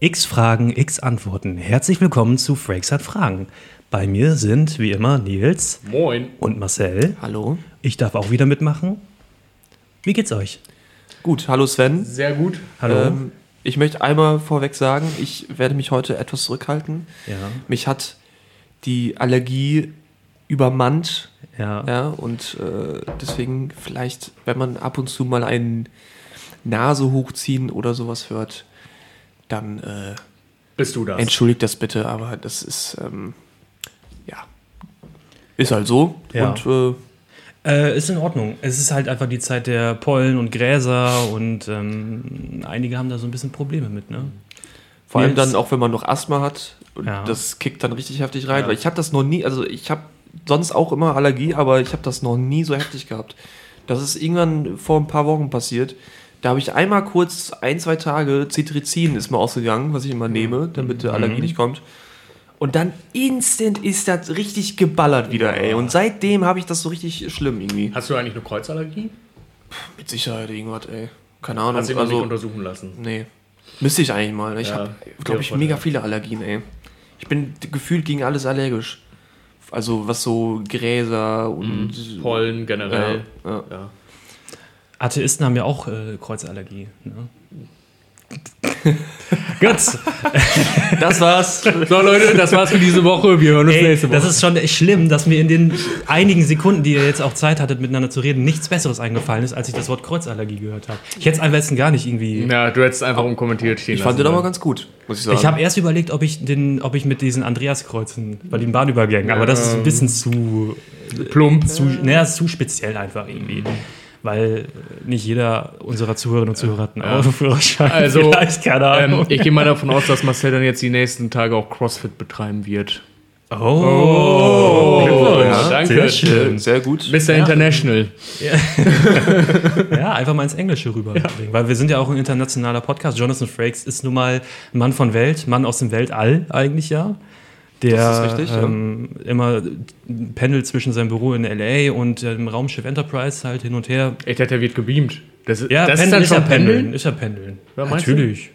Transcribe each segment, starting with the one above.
X Fragen, X Antworten. Herzlich willkommen zu Frakes hat Fragen. Bei mir sind wie immer Nils Moin. und Marcel. Hallo. Ich darf auch wieder mitmachen. Wie geht's euch? Gut, hallo Sven. Sehr gut. Hallo. Ähm, ich möchte einmal vorweg sagen, ich werde mich heute etwas zurückhalten. ja, Mich hat die Allergie übermannt. ja. Ja, und äh, deswegen vielleicht, wenn man ab und zu mal einen Nase hochziehen oder sowas hört, dann äh, Bist du das? entschuldigt das bitte, aber das ist, ähm, ja, ist halt so. Ja. Und äh, Äh, ist in Ordnung. Es ist halt einfach die Zeit der Pollen und Gräser und ähm, einige haben da so ein bisschen Probleme mit, ne? Vor allem dann auch, wenn man noch Asthma hat und Ja. das kickt dann richtig heftig rein. Ja. Weil ich habe das noch nie, also ich habe sonst auch immer Allergie, aber ich habe das noch nie so heftig gehabt. Das ist irgendwann vor ein paar Wochen passiert. Da habe ich einmal kurz ein, zwei Tage Cetirizin ist mir ausgegangen, was ich immer nehme, damit die Allergie nicht kommt. Und dann instant ist das richtig geballert wieder, ey. Und seitdem habe ich das so richtig schlimm irgendwie. Hast du eigentlich eine Kreuzallergie? Mit Sicherheit irgendwas, ey. Keine Ahnung. Hast du dich noch nicht Also, untersuchen lassen? Nee. Müsste ich eigentlich mal. Ich Ja, habe, glaube ich, mega viele Allergien, ey. Ich bin gefühlt gegen alles allergisch. Also was so Gräser und Pollen generell. Ja, ja. Ja. Atheisten haben ja auch äh, Kreuzallergie. Ne? Gut. Das war's. So Leute, das war's für diese Woche. Wir hören uns Ey, nächste Woche. das ist schon echt schlimm, dass mir in den einigen Sekunden, die ihr jetzt auch Zeit hattet, miteinander zu reden, nichts Besseres eingefallen ist, als ich das Wort Kreuzallergie gehört habe. Ich hätte es am besten gar nicht irgendwie. ja, du hättest einfach unkommentiert stehen Ich fand den aber ganz gut, muss ich sagen. Ich habe erst überlegt, ob ich, den, ob ich mit diesen Andreaskreuzen bei den Bahnübergängen, aber das ist ein bisschen zu, plump. zu, naja, ist zu speziell einfach irgendwie. Weil nicht jeder unserer Zuhörerinnen und Zuhörer hat einen Autoführerschein. Also, Vielleicht, keine Ahnung. Ähm, ich gehe mal davon aus, dass Marcel dann jetzt die nächsten Tage auch CrossFit betreiben wird. oh, Glückwunsch, ja, danke. Sehr Äh, schön. Sehr gut. Mr. International. Ja, einfach mal ins Englische rüber. Weil wir sind ja auch ein internationaler Podcast. Jonathan Frakes ist nun mal ein Mann von Welt, Mann aus dem Weltall eigentlich ja. Der Das ist richtig, ja. ähm, immer pendelt zwischen seinem Büro in L.A. und dem Raumschiff Enterprise halt hin und her. Ich dachte, der wird gebeamt. Das, ist- Ja, das ist pendeln dann ist schon ja pendeln. pendeln? Ist ja pendeln. Ja, meinst du? Natürlich.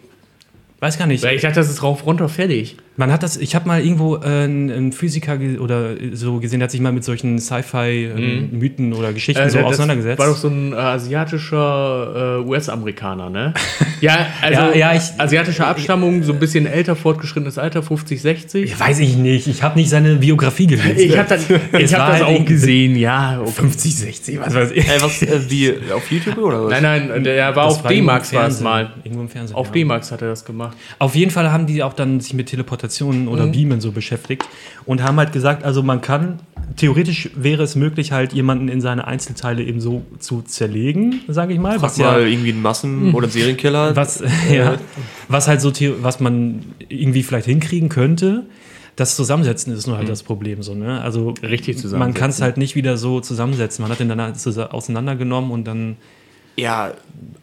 Weiß gar nicht. Ich dachte, das ist rauf, runter, fertig. Man hat das, ich habe mal irgendwo äh, einen, Physiker ge oder so gesehen, der hat sich mal mit solchen Sci-Fi-Mythen oder Geschichten so Äh, das auseinandergesetzt. War doch so ein äh, asiatischer äh, US-Amerikaner, ne? ja, also Ja, ja, ich- asiatische Abstammung, so ein bisschen älter, fortgeschrittenes Alter, 50, 60. Weiß ich nicht. Ich habe nicht seine Biografie gelesen. Ich habe das, ich hab war das halt auch gesehen, ja. Okay. 50, 60, was weiß ich. Was, äh, wie, auf YouTube oder was? Nein, nein, der war Das auf D-Max war es mal. Irgendwo im Fernsehen. Auf ja. D-Max hat er das gemacht. Auf jeden Fall haben die auch dann sich mit Teleportationen oder Mhm. Beamen so beschäftigt und haben halt gesagt, also man kann, theoretisch wäre es möglich, halt jemanden in seine Einzelteile eben so zu zerlegen, sage ich mal. Frag Was mal ja, irgendwie einen Massen- oder einen Serienkiller. was, ja, was halt so, was man irgendwie vielleicht hinkriegen könnte. Das Zusammensetzen ist nur halt das Problem so, ne? Also Mhm. Richtig man zusammensetzen. kann es halt nicht wieder so zusammensetzen. Man hat den dann halt so auseinandergenommen und dann Ja,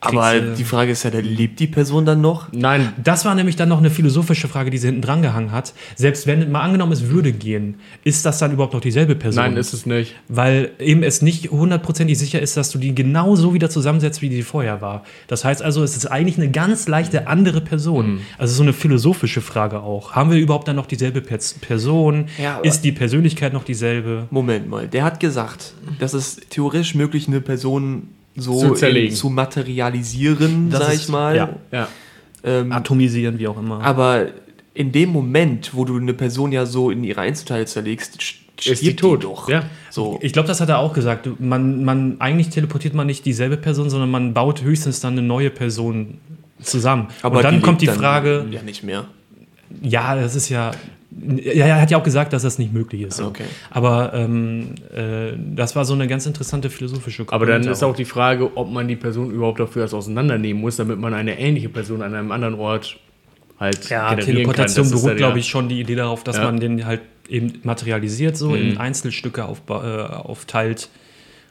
aber die Frage ist ja, lebt die Person dann noch? Nein, Das war nämlich dann noch eine philosophische Frage, die sie hinten dran gehangen hat. Selbst wenn mal angenommen, es würde gehen, ist das dann überhaupt noch dieselbe Person? nein, ist es nicht. Weil eben es nicht hundertprozentig sicher ist, dass du die genau so wieder zusammensetzt, wie die vorher war. Das heißt also, es ist eigentlich eine ganz leichte andere Person. Mhm. Also so eine philosophische Frage auch. Haben wir überhaupt dann noch dieselbe Pers Person? Ja, ist die Persönlichkeit noch dieselbe? Moment mal, der hat gesagt, dass es theoretisch möglich eine Person so Zu zerlegen. in, zu materialisieren, Das sag ist- ich mal. ja. Ja. Ähm, Atomisieren, wie auch immer. aber in dem Moment, wo du eine Person ja so in ihre Einzelteile zerlegst, st- Ist die tot. doch. Ja. So. Ich glaube, das hat er auch gesagt. Man, man, eigentlich teleportiert man nicht dieselbe Person, sondern man baut höchstens dann eine neue Person zusammen. Und dann kommt die Frage, Ja, nicht mehr. ja, das ist ja. Ja, er hat ja auch gesagt, dass das nicht möglich ist. so. Okay. Aber ähm, äh, das war so eine ganz interessante philosophische Aber dann Komponente ist auch die Frage, ob man die Person überhaupt dafür erst auseinandernehmen muss, damit man eine ähnliche Person an einem anderen Ort halt Ja, Teleportation kann. Das ist beruht, glaube ich, schon die Idee darauf, dass Ja. man den halt eben materialisiert, so Mhm. in Einzelstücke aufba- äh, aufteilt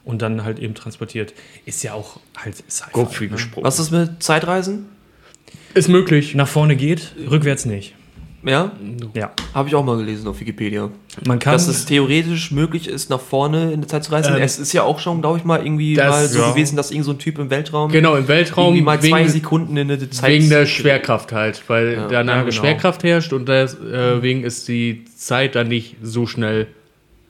und dann halt eben transportiert. Ist ja auch halt Sci-Fi, ne? gesprochen. Was ist mit Zeitreisen? ist möglich. Nach vorne geht, rückwärts nicht. Ja, Ja. habe ich auch mal gelesen auf Wikipedia. Man kann. Dass es theoretisch möglich ist, nach vorne in der Zeit zu reisen. Ähm, es ist ja auch schon, glaube ich, mal irgendwie das- mal so ja. gewesen, dass irgend so ein Typ im Weltraum Genau, im Weltraum irgendwie mal zwei wegen, Sekunden in der Zeit. wegen der Schwerkraft halt, weil Ja. da eine Ja, genau. Schwerkraft herrscht und deswegen ist die Zeit dann nicht so schnell.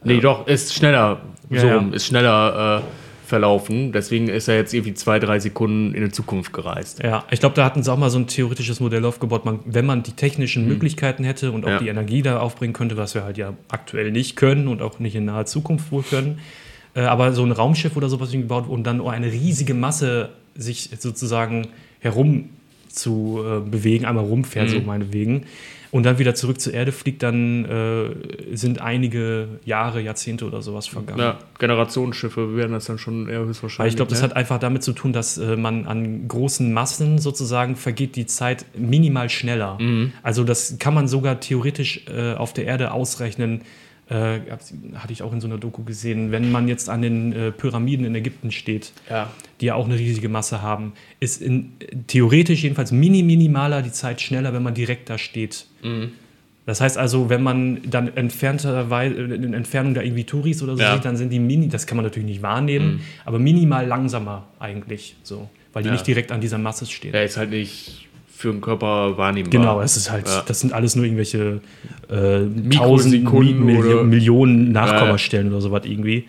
Nee, doch, ist schneller, so rum, ist schneller äh, verlaufen. Deswegen ist er jetzt irgendwie zwei, drei Sekunden in die Zukunft gereist. Ja, ich glaube, da hatten sie auch mal so ein theoretisches Modell aufgebaut, man, wenn man die technischen Möglichkeiten hätte und auch Ja. die Energie da aufbringen könnte, was wir halt ja aktuell nicht können und auch nicht in naher Zukunft wohl können. Äh, aber so ein Raumschiff oder sowas gebaut und dann eine riesige Masse sich sozusagen herum zu äh, bewegen, einmal rumfährt, so meinetwegen, und dann wieder zurück zur Erde fliegt, dann äh, sind einige Jahre, Jahrzehnte oder sowas vergangen. Ja, Generationsschiffe werden das dann schon eher höchstwahrscheinlich. Weil ich glaube, das ne? hat einfach damit zu tun, dass äh, man an großen Massen sozusagen vergeht die Zeit minimal schneller. Mhm. Also das kann man sogar theoretisch äh, auf der Erde ausrechnen. Äh, hatte ich auch in so einer Doku gesehen. Wenn man jetzt an den äh, Pyramiden in Ägypten steht, Ja. die ja auch eine riesige Masse haben, ist in, theoretisch jedenfalls mini minimaler die Zeit schneller, wenn man direkt da steht. Mhm. Das heißt also, wenn man dann entfernterweise, in Entfernung da irgendwie Touris oder so Ja. sieht, dann sind die mini, das kann man natürlich nicht wahrnehmen, aber minimal langsamer eigentlich so, weil die Ja. nicht direkt an dieser Masse stehen. Er ist halt nicht für den Körper wahrnehmbar. Genau, es ist halt, Ja. das sind alles nur irgendwelche äh, tausend Mikrosekunden Mi- Milli- oder- Millionen Nachkommastellen oder sowas irgendwie.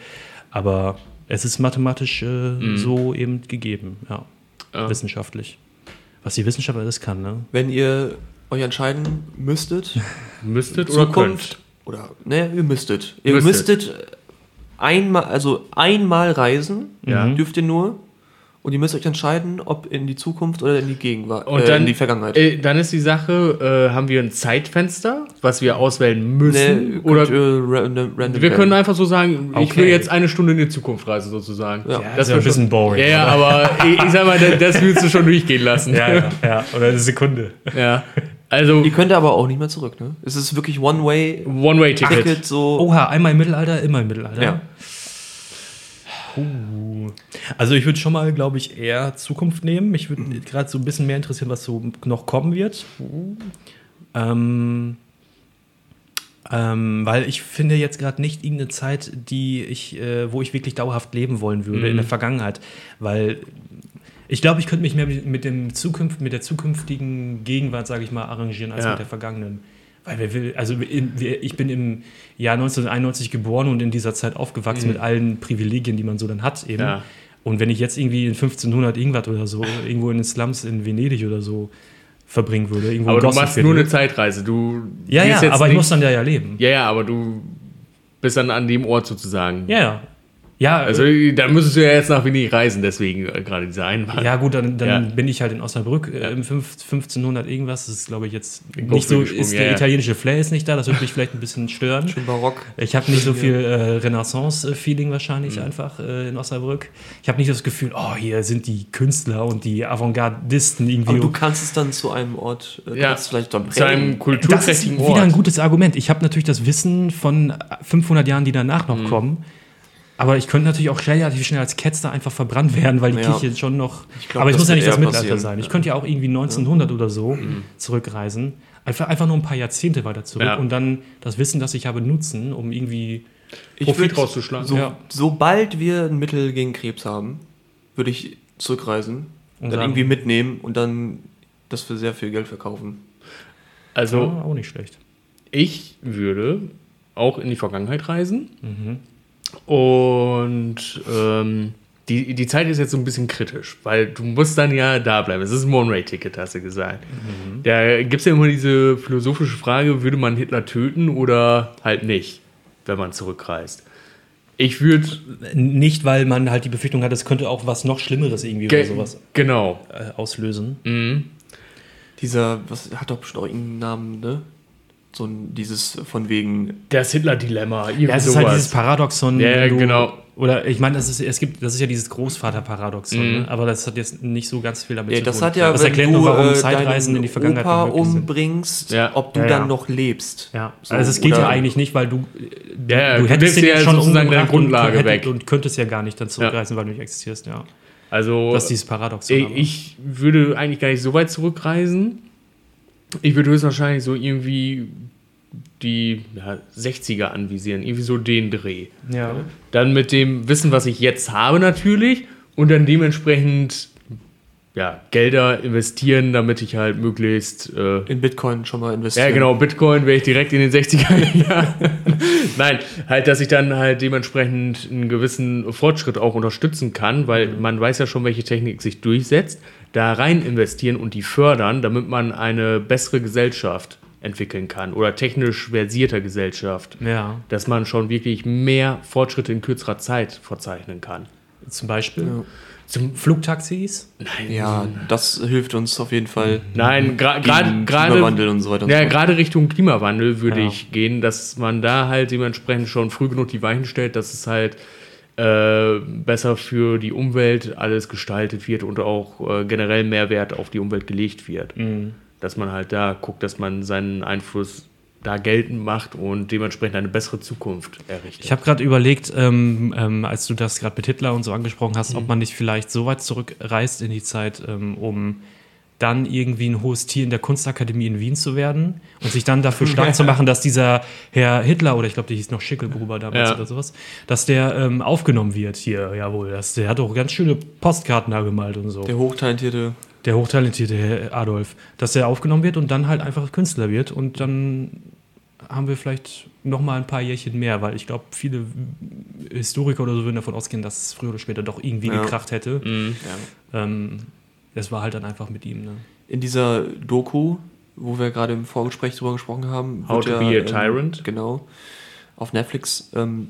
Aber es ist mathematisch äh, Mhm. so eben gegeben, ja. Ja. Wissenschaftlich. Was die Wissenschaft alles kann, ne? Wenn ihr euch entscheiden müsstet, Müsstet oder Zukunft könnt. oder ne, ihr müsstet. Ihr Müsstet. müsstet einmal, also einmal reisen, Ja. dürft ihr nur. Und ihr müsst euch entscheiden, ob in die Zukunft oder in die Gegenwart, Und äh, dann, in die Vergangenheit. Äh, dann ist die Sache, äh, haben wir ein Zeitfenster, was wir auswählen müssen? Ne, oder ihr random, random wir können einfach so sagen, ich Okay. will jetzt eine Stunde in die Zukunft reisen, sozusagen. Ja. Das ist ja ein bisschen boring. Ja, ja, aber ich, ich sag mal, das, das willst du schon durchgehen lassen. ja, ja, ja. Oder eine Sekunde. Ja. Also, Ihr könnt aber auch nicht mehr zurück, ne? Es ist wirklich One-Way-Ticket, One-Way-Ticket. so. Oha, einmal im Mittelalter, immer im Mittelalter. Ja. Uh. Also ich würde schon mal, glaube ich, eher Zukunft nehmen. Mich würde gerade so ein bisschen mehr interessieren, was so noch kommen wird. Ähm, ähm, weil ich finde jetzt gerade nicht irgendeine Zeit, die ich, äh, wo ich wirklich dauerhaft leben wollen würde in der Vergangenheit. Weil ich glaube, ich könnte mich mehr mit dem Zukünft, mit der zukünftigen Gegenwart, sage ich mal, arrangieren als Ja. mit der vergangenen. Weil wir will, also ich bin im Jahr 1991 geboren und in dieser Zeit aufgewachsen mit allen Privilegien, die man so dann hat eben. Ja. Und wenn ich jetzt irgendwie in 1500 irgendwas oder so, irgendwo in den Slums in Venedig oder so verbringen würde, irgendwo Aber du machst nur eine Zeitreise. Du Ja, ja, aber ich nicht- muss dann ja, ja leben. Ja, ja, aber du bist dann an dem Ort sozusagen. Ja, ja. Ja, Also, also, da müsstest du ja jetzt nach Venedig reisen, deswegen äh, gerade dieser Einwand. ja gut, dann, dann Ja. bin ich halt in Osnabrück äh, im fünf- 1500 irgendwas. Das ist, glaube ich, jetzt Kopf nicht so, ist ja, der ja. italienische Flair ist nicht da, das würde mich vielleicht ein bisschen stören. Schön barock. Ich habe nicht so viel äh, Renaissance-Feeling wahrscheinlich Mhm. einfach äh, in Osnabrück. Ich habe nicht das Gefühl, oh, hier sind die Künstler und die Avantgardisten irgendwie. Aber du kannst es dann zu einem Ort, äh, Ja. vielleicht dann Zu einem prägen. das ist kulturträchtigen wieder ein Ort. gutes Argument. Ich habe natürlich das Wissen von 500 Jahren, die danach noch Mhm. kommen. Aber ich könnte natürlich auch relativ schnell als Ketzer einfach verbrannt werden, weil die Ja. Kirche schon noch. glaub, aber es das muss ja nicht das Mittelalter passieren. sein. Ich könnte ja auch irgendwie 1900 oder so Mhm. zurückreisen. Einfach, einfach nur ein paar Jahrzehnte weiter zurück Ja. und dann das Wissen, das ich habe, nutzen, um irgendwie. Ich Profit rauszuschlagen. So, Ja. Sobald wir ein Mittel gegen Krebs haben, würde ich zurückreisen, Und dann sagen- irgendwie mitnehmen und dann das für sehr viel Geld verkaufen. Also, Ja, auch nicht schlecht. ich würde auch in die Vergangenheit reisen. Mhm. Und ähm, die, die Zeit ist jetzt so ein bisschen kritisch, weil du musst dann ja da bleiben. Es ist ein One-Way-Ticket, hast du gesagt. Mhm. Da gibt es ja immer diese philosophische Frage, würde man Hitler töten oder halt nicht, wenn man zurückreist. Ich würde... Nicht, weil man halt die Befürchtung hat, es könnte auch was noch Schlimmeres irgendwie oder sowas Genau. äh, auslösen. Mhm. Dieser, was hat doch bestimmt auch irgendeinen Namen, ne? So ein, dieses von wegen, Das Hitler-Dilemma. Ja, es ist halt dieses Paradoxon. Ja, du, genau. Oder ich meine, das ist, es gibt, das ist ja dieses Großvater-Paradoxon, Mhm. ne? aber das hat jetzt nicht so ganz viel damit ja, zu das tun. hat ja, das wenn erklärt du nur, warum äh, Zeitreisen in die Vergangenheit Opa umbringst, Ja. ob du Ja, dann noch lebst. Ja, So, also es geht ja eigentlich nicht, weil du, du, Ja, du du hättest dir ja schon sozusagen deine umgebracht und Grundlage hättest- weg. Und könntest ja gar nicht dann zurückreisen, weil du nicht existierst, ja. Also, Das ist dieses Paradoxon. ich, aber. ich würde eigentlich gar nicht so weit zurückreisen. Ich würde höchstwahrscheinlich so irgendwie die ja, 60er anvisieren, irgendwie so den Dreh. Ja. Dann mit dem Wissen, was ich jetzt habe natürlich und dann dementsprechend ja, Gelder investieren, damit ich halt möglichst äh, In Bitcoin schon mal investieren. ja, genau, Bitcoin wäre ich direkt in den 60er Jahren. Nein, halt, dass ich dann halt dementsprechend einen gewissen Fortschritt auch unterstützen kann, weil man weiß ja schon, welche Technik sich durchsetzt, da rein investieren und die fördern, damit man eine bessere Gesellschaft entwickeln kann oder technisch versierter Gesellschaft. Ja. Dass man schon wirklich mehr Fortschritte in kürzerer Zeit verzeichnen kann. Zum Beispiel Ja. Zum Flugtaxis. Ja, das hilft uns auf jeden Fall. Nein, gerade Klimawandel und so weiter und Ja, so gerade Richtung Klimawandel würde Ja. ich gehen, dass man da halt dementsprechend schon früh genug die Weichen stellt, dass es halt äh, besser für die Umwelt alles gestaltet wird und auch äh, generell Mehrwert auf die Umwelt gelegt wird. Mhm. Dass man halt da guckt, dass man seinen Einfluss da geltend macht und dementsprechend eine bessere Zukunft errichtet. Ich habe gerade überlegt, ähm, ähm, als du das gerade mit Hitler und so angesprochen hast, ob man nicht vielleicht so weit zurückreist in die Zeit, ähm, um dann irgendwie ein hohes Tier in der Kunstakademie in Wien zu werden und sich dann dafür stark zu machen, dass dieser Herr Hitler oder ich glaube, der hieß noch Schickelgruber damals Ja. oder sowas, dass der ähm, aufgenommen wird hier, jawohl. Das, der hat auch ganz schöne Postkarten da gemalt und so. Der hochtalentierte. Der hochtalentierte Herr Adolf, dass der aufgenommen wird und dann halt einfach Künstler wird und dann haben wir vielleicht noch mal ein paar Jährchen mehr, weil ich glaube, viele Historiker oder so würden davon ausgehen, dass es früher oder später doch irgendwie Ja. gekracht hätte. Mhm. Ja. Ähm, das war halt dann einfach mit ihm. Ne? In dieser Doku, wo wir gerade im Vorgespräch drüber gesprochen haben, How to ja, be a ähm, Tyrant. genau, auf Netflix, ähm,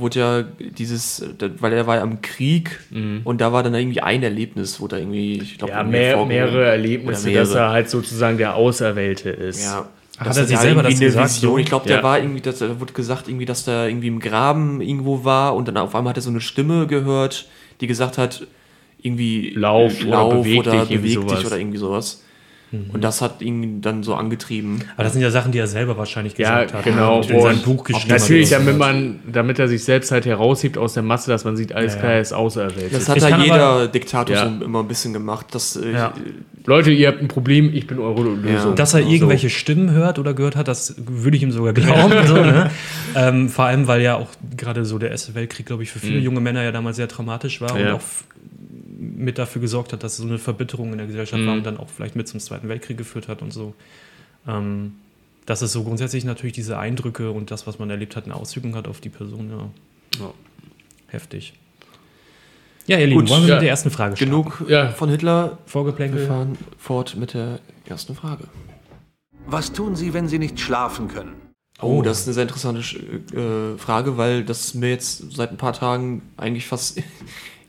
wurde ja dieses, weil er war ja am Krieg Mhm. und da war dann irgendwie ein Erlebnis, wo da irgendwie, ich glaube, Ja, mehr, mehrere Erlebnisse, Oder mehrere. dass er halt sozusagen der Auserwählte ist. Ja. Hat er sich selber das gesagt, Vision, so? ich glaube, der Ja. war irgendwie, das, da wurde gesagt, irgendwie, dass der irgendwie im Graben irgendwo war und dann auf einmal hat er so eine Stimme gehört, die gesagt hat, irgendwie Lauf oder beweg dich, irgendwie beweg dich oder irgendwie sowas. Und das hat ihn dann so angetrieben. Aber das sind ja Sachen, die er selber wahrscheinlich Ja, gesagt hat. genau. Und in seinem Und Buch geschrieben Natürlich, hat. damit man, damit er sich selbst halt heraushebt aus der Masse, dass man sieht, alles Ja, klar, ja. er ist auserwählt. Das hat Ich ja jeder aber- Diktator Ja. so immer ein bisschen gemacht. Das, äh, Ja. Leute, ihr habt ein Problem, ich bin eure Lösung. Dass er So. irgendwelche Stimmen hört oder gehört hat, das würde ich ihm sogar glauben. so, ne? ähm, vor allem, weil ja auch gerade so der Erste Weltkrieg, glaube ich, für viele Mhm. junge Männer ja damals sehr traumatisch war und Ja. auch mit dafür gesorgt hat, dass so eine Verbitterung in der Gesellschaft Mhm. war und dann auch vielleicht mit zum Zweiten Weltkrieg geführt hat und so. Ähm, dass es so grundsätzlich natürlich diese Eindrücke und das, was man erlebt hat, eine Auswirkung hat auf die Person, ja. Ja. Heftig. Ja, ihr Lieben, Gut, wollen wir ja. mit der ersten Frage starten? Genug Ja. von Hitler. Wir Vorgeplänkel. fahren fort mit der ersten Frage. Was tun Sie, wenn Sie nicht schlafen können? Oh, das ist eine sehr interessante äh, Frage, weil das mir jetzt seit ein paar Tagen eigentlich fast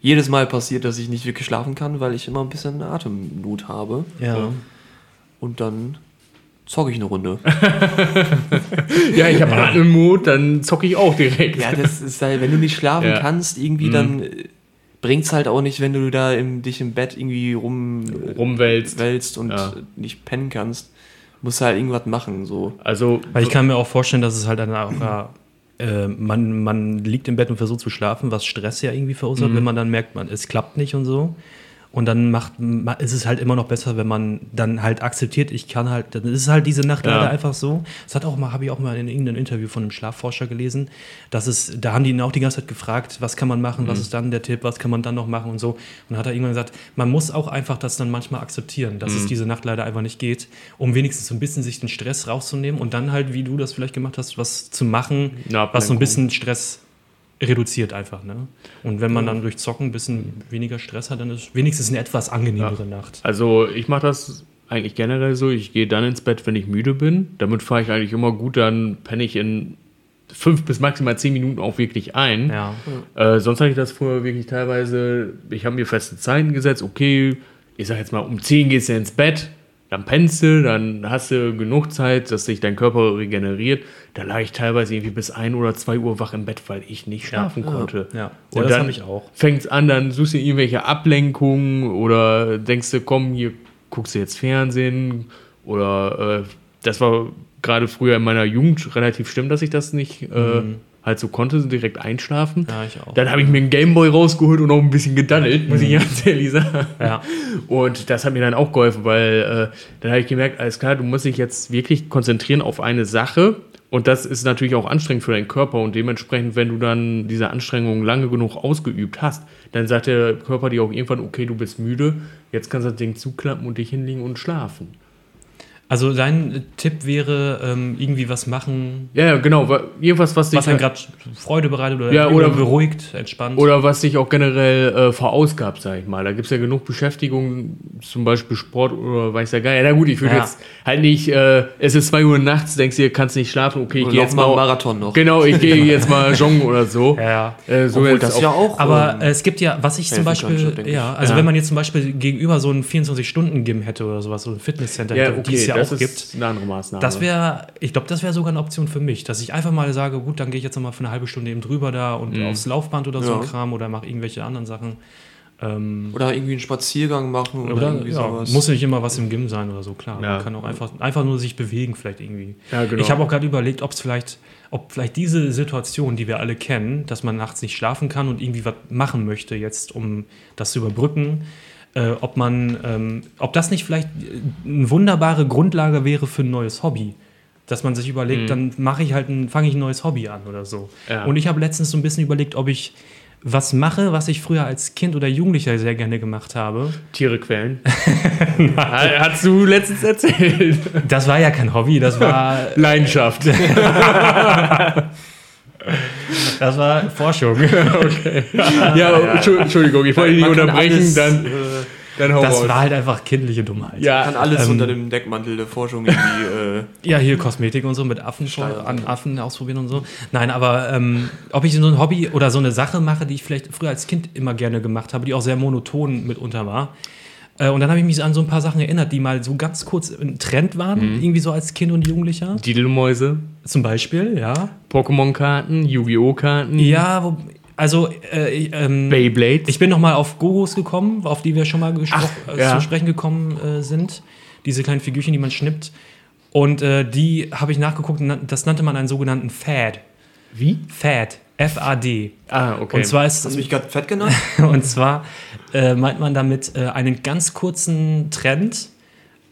jedes Mal passiert, dass ich nicht wirklich schlafen kann, weil ich immer ein bisschen Atemnot habe. Ja. Und dann zocke ich eine Runde. Ja, ich habe Atemmut, dann zocke ich auch direkt. Ja, das ist halt, wenn du nicht schlafen Ja. kannst, irgendwie, Mhm. dann bringt es halt auch nicht, wenn du da im, dich im Bett irgendwie rum Rumwälzt. wälzt und Ja. nicht pennen kannst. Musst halt irgendwas machen, so. Also, Weil ich kann mir auch vorstellen, dass es halt dann auch, äh, man, man liegt im Bett und versucht zu schlafen, was Stress ja irgendwie verursacht, wenn man dann merkt, man, es klappt nicht und so. Und dann macht, ma- ist es halt immer noch besser, wenn man dann halt akzeptiert, ich kann halt, dann ist es halt diese Nacht Ja. leider einfach so. Das hat auch mal, habe ich auch mal in irgendeinem Interview von einem Schlafforscher gelesen, dass es, da haben die ihn auch die ganze Zeit gefragt, was kann man machen, was ist dann der Tipp, was kann man dann noch machen und so. Und dann hat er irgendwann gesagt, man muss auch einfach das dann manchmal akzeptieren, dass es diese Nacht leider einfach nicht geht, um wenigstens so ein bisschen sich den Stress rauszunehmen und dann halt, wie du das vielleicht gemacht hast, was zu machen, Eine was so ein bisschen Stress reduziert einfach. Ne? Und wenn man dann durch Zocken ein bisschen weniger Stress hat, dann ist wenigstens eine etwas angenehmere Nacht. also ich mache das eigentlich generell so. Ich gehe dann ins Bett, wenn ich müde bin. Damit fahre ich eigentlich immer gut. Dann penne ich in fünf bis maximal zehn Minuten auch wirklich ein. Ja. Äh, sonst hatte ich das früher wirklich teilweise, ich habe mir feste Zeiten gesetzt, okay, ich sag jetzt mal, um 10 gehst du ins Bett, dann pennst du, dann hast du genug Zeit, dass sich dein Körper regeneriert. Da lag ich teilweise irgendwie bis 1 oder 2 Uhr wach im Bett, weil ich nicht schlafen konnte. Ja, ja Und das dann habe ich auch. fängt's an, dann suchst du irgendwelche Ablenkungen oder denkst du, komm, hier guckst du jetzt Fernsehen oder äh, das war gerade früher in meiner Jugend relativ schlimm, dass ich das nicht äh, Mhm. Halt so konnte, direkt einschlafen. Ja, ich auch. Dann habe ich mir einen Gameboy rausgeholt und auch ein bisschen gedaddelt, muss ich ganz ehrlich sagen. Ja. Und das hat mir dann auch geholfen, weil äh, dann habe ich gemerkt, alles klar, du musst dich jetzt wirklich konzentrieren auf eine Sache. Und das ist natürlich auch anstrengend für deinen Körper. Und dementsprechend, wenn du dann diese Anstrengung lange genug ausgeübt hast, dann sagt der Körper dir auch irgendwann, okay, du bist müde, jetzt kannst du das Ding zuklappen und dich hinlegen und schlafen. Also dein Tipp wäre, ähm, irgendwie was machen, Ja, ja, genau. wa- Irgendwas, was dich, was einem gerade Freude bereitet oder, Ja, oder- beruhigt, entspannt. oder was dich auch generell äh, verausgabt, sag ich mal. Da gibt es ja genug Beschäftigung, zum Beispiel Sport oder weiß ja geil. Ja, na gut, ich würde Ja. jetzt halt nicht, äh, es ist 2 Uhr nachts, denkst du, kannst nicht schlafen, okay, ich gehe jetzt mal einen mal. Marathon noch. Genau, ich gehe jetzt mal joggen oder so. ja, ja. Äh, so Obwohl jetzt das auch- ja auch. Aber ähm, äh, es gibt ja, was ich zum Beispiel, ja, also Ja. wenn man jetzt zum Beispiel gegenüber so ein 24-Stunden-Gym hätte oder sowas, so ein Fitnesscenter, ja, hätte, okay, die es ja das auch ist gibt, eine andere Maßnahme. das wäre, ich glaube, das wäre sogar eine Option für mich, dass ich einfach mal sage, gut, dann gehe ich jetzt nochmal für eine halbe Stunde eben drüber da und Mhm. aufs Laufband oder so Ja. ein Kram oder mache irgendwelche anderen Sachen. Ähm, oder irgendwie einen Spaziergang machen oder, oder irgendwie ja, sowas. muss nicht immer was im Gym sein oder so, klar. Ja. Man kann auch einfach, einfach nur sich bewegen, vielleicht irgendwie. Ja, genau. Ich habe auch gerade überlegt, ob es vielleicht, ob vielleicht diese Situation, die wir alle kennen, dass man nachts nicht schlafen kann und irgendwie was machen möchte jetzt, um das zu überbrücken, äh, ob man, ähm, ob das nicht vielleicht eine wunderbare Grundlage wäre für ein neues Hobby. Dass man sich überlegt, dann mache ich halt ein, fange ich ein neues Hobby an oder so. Ja. Und ich habe letztens so ein bisschen überlegt, ob ich was mache, was ich früher als Kind oder Jugendlicher sehr gerne gemacht habe. Tiere quälen. Hast du letztens erzählt. Das war ja kein Hobby, das war, Leidenschaft. das war Forschung. ja, Entschu- Entschuldigung, ich wollte dich nicht unterbrechen, alles, dann, äh, dann hau Das raus. war halt einfach kindliche Dummheit. ja, kann alles Ähm, unter dem Deckmantel der Forschung irgendwie. Äh, Ja, hier Kosmetik und so mit Affen Steine. an Affen ausprobieren und so. Nein, aber ähm, ob ich so ein Hobby oder so eine Sache mache, die ich vielleicht früher als Kind immer gerne gemacht habe, die auch sehr monoton mitunter war. Äh, und dann habe ich mich an so ein paar Sachen erinnert, die mal so ganz kurz ein Trend waren, irgendwie so als Kind und Jugendlicher. Didelmäuse, Zum Beispiel, ja. Pokémon-Karten, Yu-Gi-Oh! Karten, Ja, wo, also äh, ich, ähm, Beyblades. ich bin noch mal auf Gogos gekommen, auf die wir schon mal Ach, äh, ja. zu sprechen gekommen äh, sind. Diese kleinen Figürchen, die man schnippt. Und äh, die habe ich nachgeguckt, das nannte man einen sogenannten Fad. Wie? Fad. F-A-D. Ah, okay. Und zwar ist hast du mich gerade fett genannt? und zwar äh, meint man damit äh, einen ganz kurzen Trend.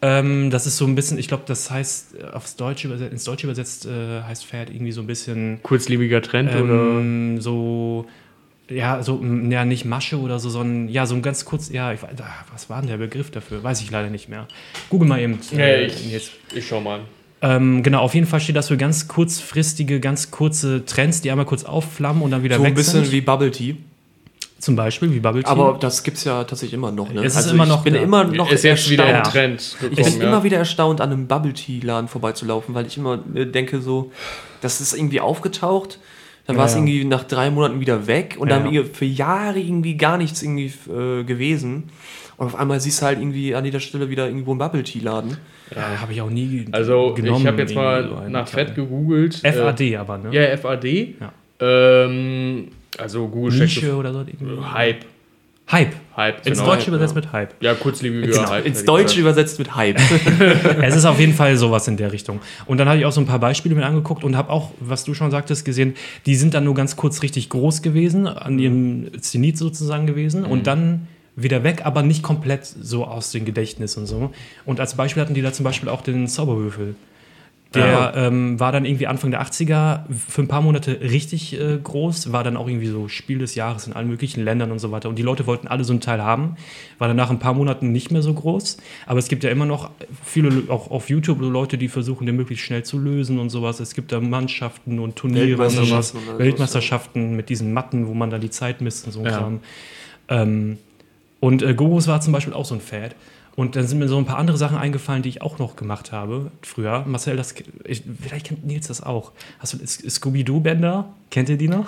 Ähm, das ist so ein bisschen, ich glaube, das heißt äh, aufs Deutsche übersetzt, ins Deutsche übersetzt äh, heißt Fad irgendwie so ein bisschen Kurzlebiger Trend oder? ähm, so ja, so, ja, nicht Masche oder so, sondern, ja, so ein ganz kurz, ja, ich, was war denn der Begriff dafür? Weiß ich leider nicht mehr. Google mal eben. äh, jetzt. ich schau mal. Ähm, genau, auf jeden Fall steht das für ganz kurzfristige, ganz kurze Trends, die einmal kurz aufflammen und dann wieder So weg ein bisschen sind. wie Bubble Tea. Zum Beispiel, wie Bubble Tea. Aber das gibt's ja tatsächlich immer noch. Ne? Es ist immer noch ich bin da. immer noch ist jetzt wieder ein erstaunt. Trend. Ich gekommen, bin ja. immer wieder erstaunt, an einem Bubble Tea Laden vorbeizulaufen, weil ich immer äh, denke so, das ist irgendwie aufgetaucht, dann war es ja. irgendwie nach drei Monaten wieder weg und Ja, dann ja. für Jahre irgendwie gar nichts irgendwie äh, gewesen. Und auf einmal siehst du halt irgendwie an jeder Stelle wieder irgendwo einen Bubble Tea Laden. Ja, habe ich auch nie Also, genommen. ich habe jetzt mal so nach Fett gegoogelt. FAD aber, ne? Äh, ja, FAD. Ja. Ähm, also Google Nische checkt oder so. irgendwie. Hype. Hype. Hype, Ins genau. Deutsche Hype, übersetzt ja. mit Hype. Ja, kurzlebiger Genau, Hype. Ins hätte ich Deutsche übersetzt mit Hype. es ist auf jeden Fall sowas in der Richtung. Und dann habe ich auch so ein paar Beispiele mir angeguckt und habe auch, was du schon sagtest, gesehen, die sind dann nur ganz kurz richtig groß gewesen, an ihrem Zenit sozusagen gewesen und dann wieder weg, aber nicht komplett so aus dem Gedächtnis und so. Und als Beispiel hatten die da zum Beispiel auch den Zauberwürfel. Der Ja. ähm, war dann irgendwie Anfang der 80er für ein paar Monate richtig äh, groß, war dann auch irgendwie so Spiel des Jahres in allen möglichen Ländern und so weiter. Und die Leute wollten alle so ein Teil haben, war dann nach ein paar Monaten nicht mehr so groß. Aber es gibt ja immer noch viele, auch auf YouTube, Leute, die versuchen, den möglichst schnell zu lösen und sowas. Es gibt da Mannschaften und Turniere und sowas. Weltmeisterschaften mit diesen Matten, wo man dann die Zeit misst und so Ja. Ähm, und äh, Gogos war zum Beispiel auch so ein Fad. Und dann sind mir so ein paar andere Sachen eingefallen, die ich auch noch gemacht habe früher. Marcel, das, ich, vielleicht kennt Nils das auch. Hast du Scooby-Doo-Bänder? Kennt ihr die noch?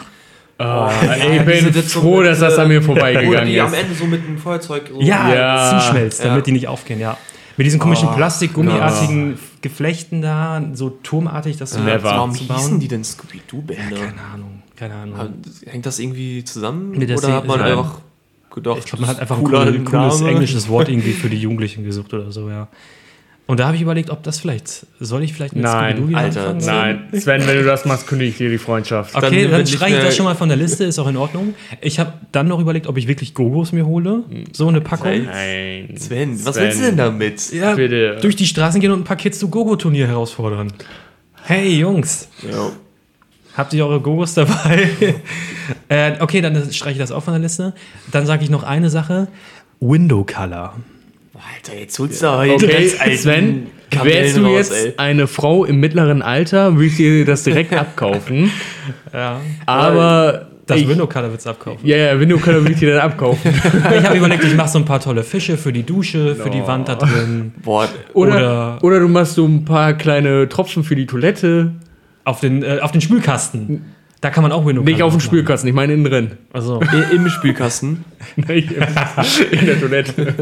Ah, ich diese bin froh, mit, dass das an äh, mir Wo vorbeigegangen die am ist. Ende so mit einem Feuerzeug. So Ja, Ja. zuschmelzt, damit Ja. die nicht aufgehen, ja. Mit diesen komischen Oh, Plastik-Gummiartigen Geflechten da, so turmartig, das so Never. Warum zu hießen bauen. die denn Scooby-Doo-Bänder? Keine Ahnung, keine Ahnung. Hängt das irgendwie zusammen? Mit der Oder hat man einfach gedacht, Ich glaube, man hat einfach ein cooles, cooles englisches Wort irgendwie für die Jugendlichen gesucht oder so, ja. Und da habe ich überlegt, ob das vielleicht, soll ich vielleicht mit Nein, Alter, anfangen? Nein, Sven, wenn du das machst, kündige ich dir die Freundschaft. Okay, Dann dann, streiche ich das schon mal von der Liste, ist auch in Ordnung. Ich habe dann noch überlegt, ob ich wirklich Gogos mir hole. So eine Packung. Nein. Sven, was Sven. willst du denn damit? Ja, Bitte. durch die Straßen gehen und ein paar Kids zu Gogo-Turnier herausfordern. Hey Jungs, Ja. habt ihr eure Gogos dabei? Äh, okay, dann streiche ich das auch von der Liste. Dann sage ich noch eine Sache. Window Color. Alter, jetzt holst du heute Okay, alten Sven, Kamellen wärst du raus, jetzt ey. eine Frau im mittleren Alter, würde ich dir das direkt abkaufen. Ja. Aber Das ich, Window Color wird's abkaufen. Ja, ja, Window Color würde ich dir dann abkaufen. ich habe überlegt, ich mache so ein paar tolle Fische für die Dusche, für die Wand da drin. Boah, Oder, Oder- oder, du machst so ein paar kleine Tropfen für die Toilette. Auf den, äh, auf den Spülkasten. Da kann man auch Window Nicht auf dem. Spülkasten, ich meine innen drin. Also, im Spülkasten. Nicht in der Toilette.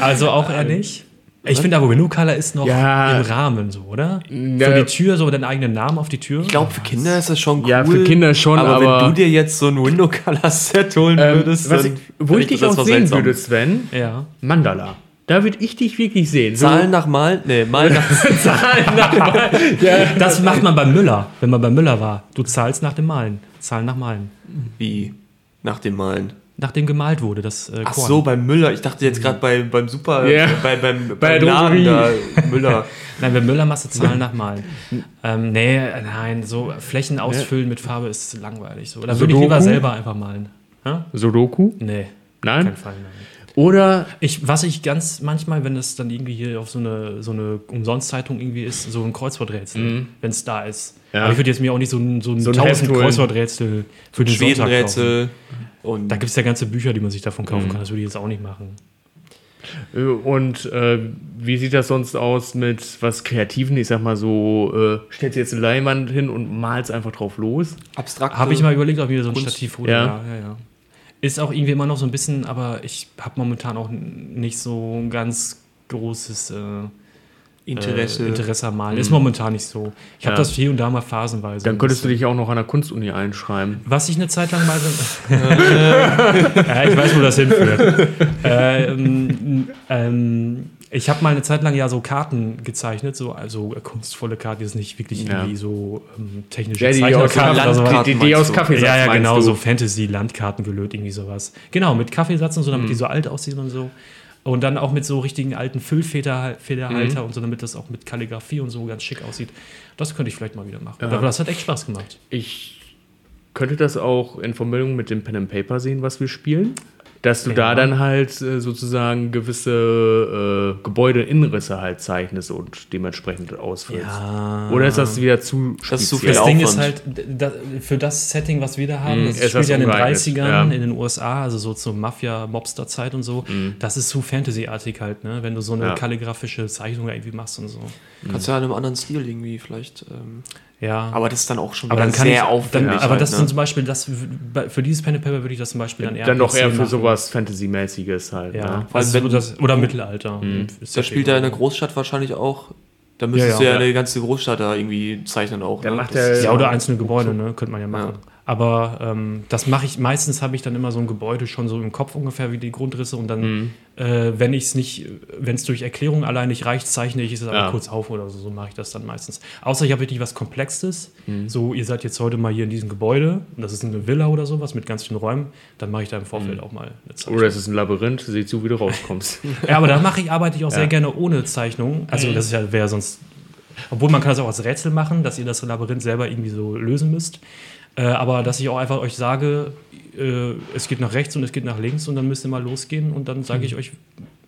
also auch eher nicht. Ich finde aber Window Color ist noch Ja. im Rahmen so, oder? Ja. Für die Tür, so deinen eigenen Namen auf die Tür. Ich glaube, für Kinder ist das schon cool. Ja, für Kinder schon, aber, aber- wenn du dir jetzt so ein Window Color Set holen Ähm, würdest, was dann ich, wo ich dich das auch sehen seltsam. würde, Sven, Ja. Mandala. Da würde ich dich wirklich sehen. So- Zahlen nach Malen? Nee, Malen nach Das macht man beim Müller, wenn man beim Müller war. Du zahlst nach dem Malen. Zahlen nach Malen. Wie? Nach dem Malen. Nachdem gemalt wurde, das äh, Ach Korn. so, beim Müller. Ich dachte jetzt gerade bei, beim Super, Ja. äh, bei, beim, Bei beim Laden da. Müller. Nein, bei Müller machst du Zahlen nach Malen. ähm, nee, nein, so Flächen ausfüllen mit Farbe ist langweilig. So. Da würde ich lieber selber einfach malen. Ja? Sudoku? Nee, Nein? kein Fall. Nein. Oder Ich, was ich ganz manchmal, wenn das dann irgendwie hier auf so eine, so eine Umsonstzeitung irgendwie ist, so ein Kreuzworträtsel, wenn es da ist. Ja. Aber ich würde jetzt mir auch nicht so ein, so ein, So ein 1000 Heft holen. Kreuzworträtsel für den Sonntag kaufen. Schwedenrätsel. Und Da gibt es ja ganze Bücher, die man sich davon kaufen kann. Das würde ich jetzt auch nicht machen. Äh, Und äh, wie sieht das sonst aus mit was Kreativen? Ich sag mal so, äh, stellst du jetzt eine Leinwand hin und malst einfach drauf los? abstrakte. Habe ich mal überlegt, ob ich mir so ein Kunst. Stativ hole. Ja. Ja. Ja, ja, Ist auch irgendwie immer noch so ein bisschen, aber ich habe momentan auch nicht so ein ganz großes äh, Interesse. Äh, Interesse am Malen. Ist momentan nicht so. Ich habe Ja. das hier und da mal phasenweise. Dann könntest du dich auch noch an der Kunstuni einschreiben. Was ich eine Zeit lang mal. ja, ich weiß, wo das hinführt. ähm, ähm, ich habe mal eine Zeit lang ja so Karten gezeichnet, so also äh, kunstvolle Karten, die ist nicht wirklich Ja. irgendwie so ähm, technische Ja, die Zeichner- aus. Landkarten die, die aus? Kaffeesatz Ja, ja, genau, du? so Fantasy-Landkarten gelöt, irgendwie sowas. Genau, mit Kaffeesatz und so, damit die so alt aussehen und so. Und dann auch mit so richtigen alten Füllfederhalter und so, damit das auch mit Kalligrafie und so ganz schick aussieht. Das könnte ich vielleicht mal wieder machen. Aber das hat echt Spaß gemacht. Ich könnte das auch in Verbindung mit dem Pen and Paper sehen, was wir spielen. Dass du Ja. da dann halt äh, sozusagen gewisse äh, Gebäudeinnenrisse halt zeichnest und dementsprechend ausfüllst. Ja. Oder ist das wieder zu Das ist zu speziell? viel Das Ding ist halt, d- da, für das Setting, was wir da haben, Mm, das spielt das ja in den ungeeignet, 30ern ja. in den USA, also so zur Mafia-Mobster-Zeit und so. Das ist zu Fantasy-artig halt, ne? wenn du so eine Ja. kalligraphische Zeichnung irgendwie machst und so. Kannst du ja in einem anderen Stil irgendwie vielleicht. Ähm, Ja. aber das ist dann auch schon Aber dann kann sehr ich, aufwendig. dann, aber halt, das ne? sind zum Beispiel, das, für dieses Pen and Paper würde ich das zum Beispiel dann eher Dann doch eher für machen. sowas Fantasy-mäßiges halt. Ja, Ne? Also wenn- das, oder Mittelalter. Ist Das spielt ja in der. Großstadt wahrscheinlich auch. Da müsstest Ja, ja. du ja eine ganze Großstadt da irgendwie zeichnen auch. Dann ne? macht Das der- ist Ja, oder einzelne Gebäude, ne? Könnte man ja machen. Aber ähm, das mache ich, meistens habe ich dann immer so ein Gebäude schon so im Kopf ungefähr wie die Grundrisse und dann, Mhm. äh, wenn ich es nicht, wenn es durch Erklärung allein nicht reicht, zeichne ich es aber Ja. kurz auf oder so. So mache ich das dann meistens. Außer ich habe wirklich was Komplexes. Mhm. So, ihr seid jetzt heute mal hier in diesem Gebäude und das ist eine Villa oder sowas mit ganz vielen Räumen, dann mache ich da im Vorfeld auch mal eine Zeichnung. Oder es ist ein Labyrinth, sieh zu, wie du rauskommst. Ja, aber da mache ich, arbeite ich auch sehr Ja. gerne ohne Zeichnung. Also das ist ja, wäre sonst. Obwohl man kann das auch als Rätsel machen, dass ihr das Labyrinth selber irgendwie so lösen müsst. Äh, aber dass ich auch einfach euch sage, äh, es geht nach rechts und es geht nach links und dann müsst ihr mal losgehen und dann sage ich euch,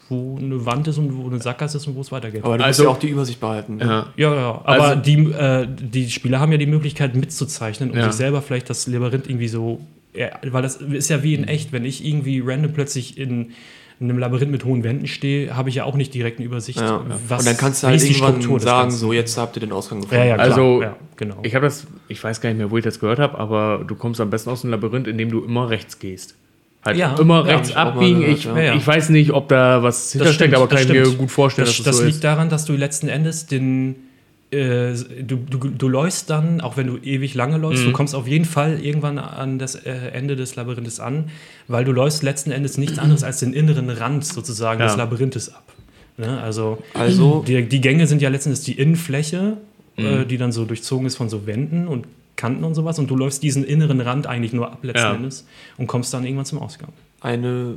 wo eine Wand ist und wo eine Sackgasse ist und wo es weitergeht. Aber du Also- musst ja auch die Übersicht behalten. ne? ja. ja, ja, aber Also- die, äh, die Spieler haben ja die Möglichkeit mitzuzeichnen und Ja. sich selber vielleicht das Labyrinth irgendwie so, ja, weil das ist ja wie in echt, wenn ich irgendwie random plötzlich in einem Labyrinth mit hohen Wänden stehe, habe ich ja auch nicht direkt eine Übersicht, Ja. was und dann kannst du halt irgendwann sagen, Ganzen. so jetzt habt ihr den Ausgang gefunden. ja, ja, klar. Also, ja, genau. Ich habe das, ich weiß gar nicht mehr, wo ich das gehört habe, aber du kommst am besten aus dem Labyrinth, indem du immer rechts gehst. Halt Ja. immer Ja, rechts mal abbiegen. gehört, ich, ja. Ja, ja. ich weiß nicht, ob da was hintersteckt, aber das kann ich mir gut vorstellen, das, dass das so liegt ist. daran, dass du letzten Endes den äh, du, du, du läufst dann, auch wenn du ewig lange läufst, Mhm. du kommst auf jeden Fall irgendwann an das äh, Ende des Labyrinthes an, weil du läufst letzten Endes nichts anderes als den inneren Rand sozusagen Ja. des Labyrinthes ab. Ne? Also, Also- die, die Gänge sind ja letztendlich die Innenfläche, Mhm. äh, die dann so durchzogen ist von so Wänden und Kanten und sowas. Und du läufst diesen inneren Rand eigentlich nur ab letzten Ja. Endes und kommst dann irgendwann zum Ausgang. Eine,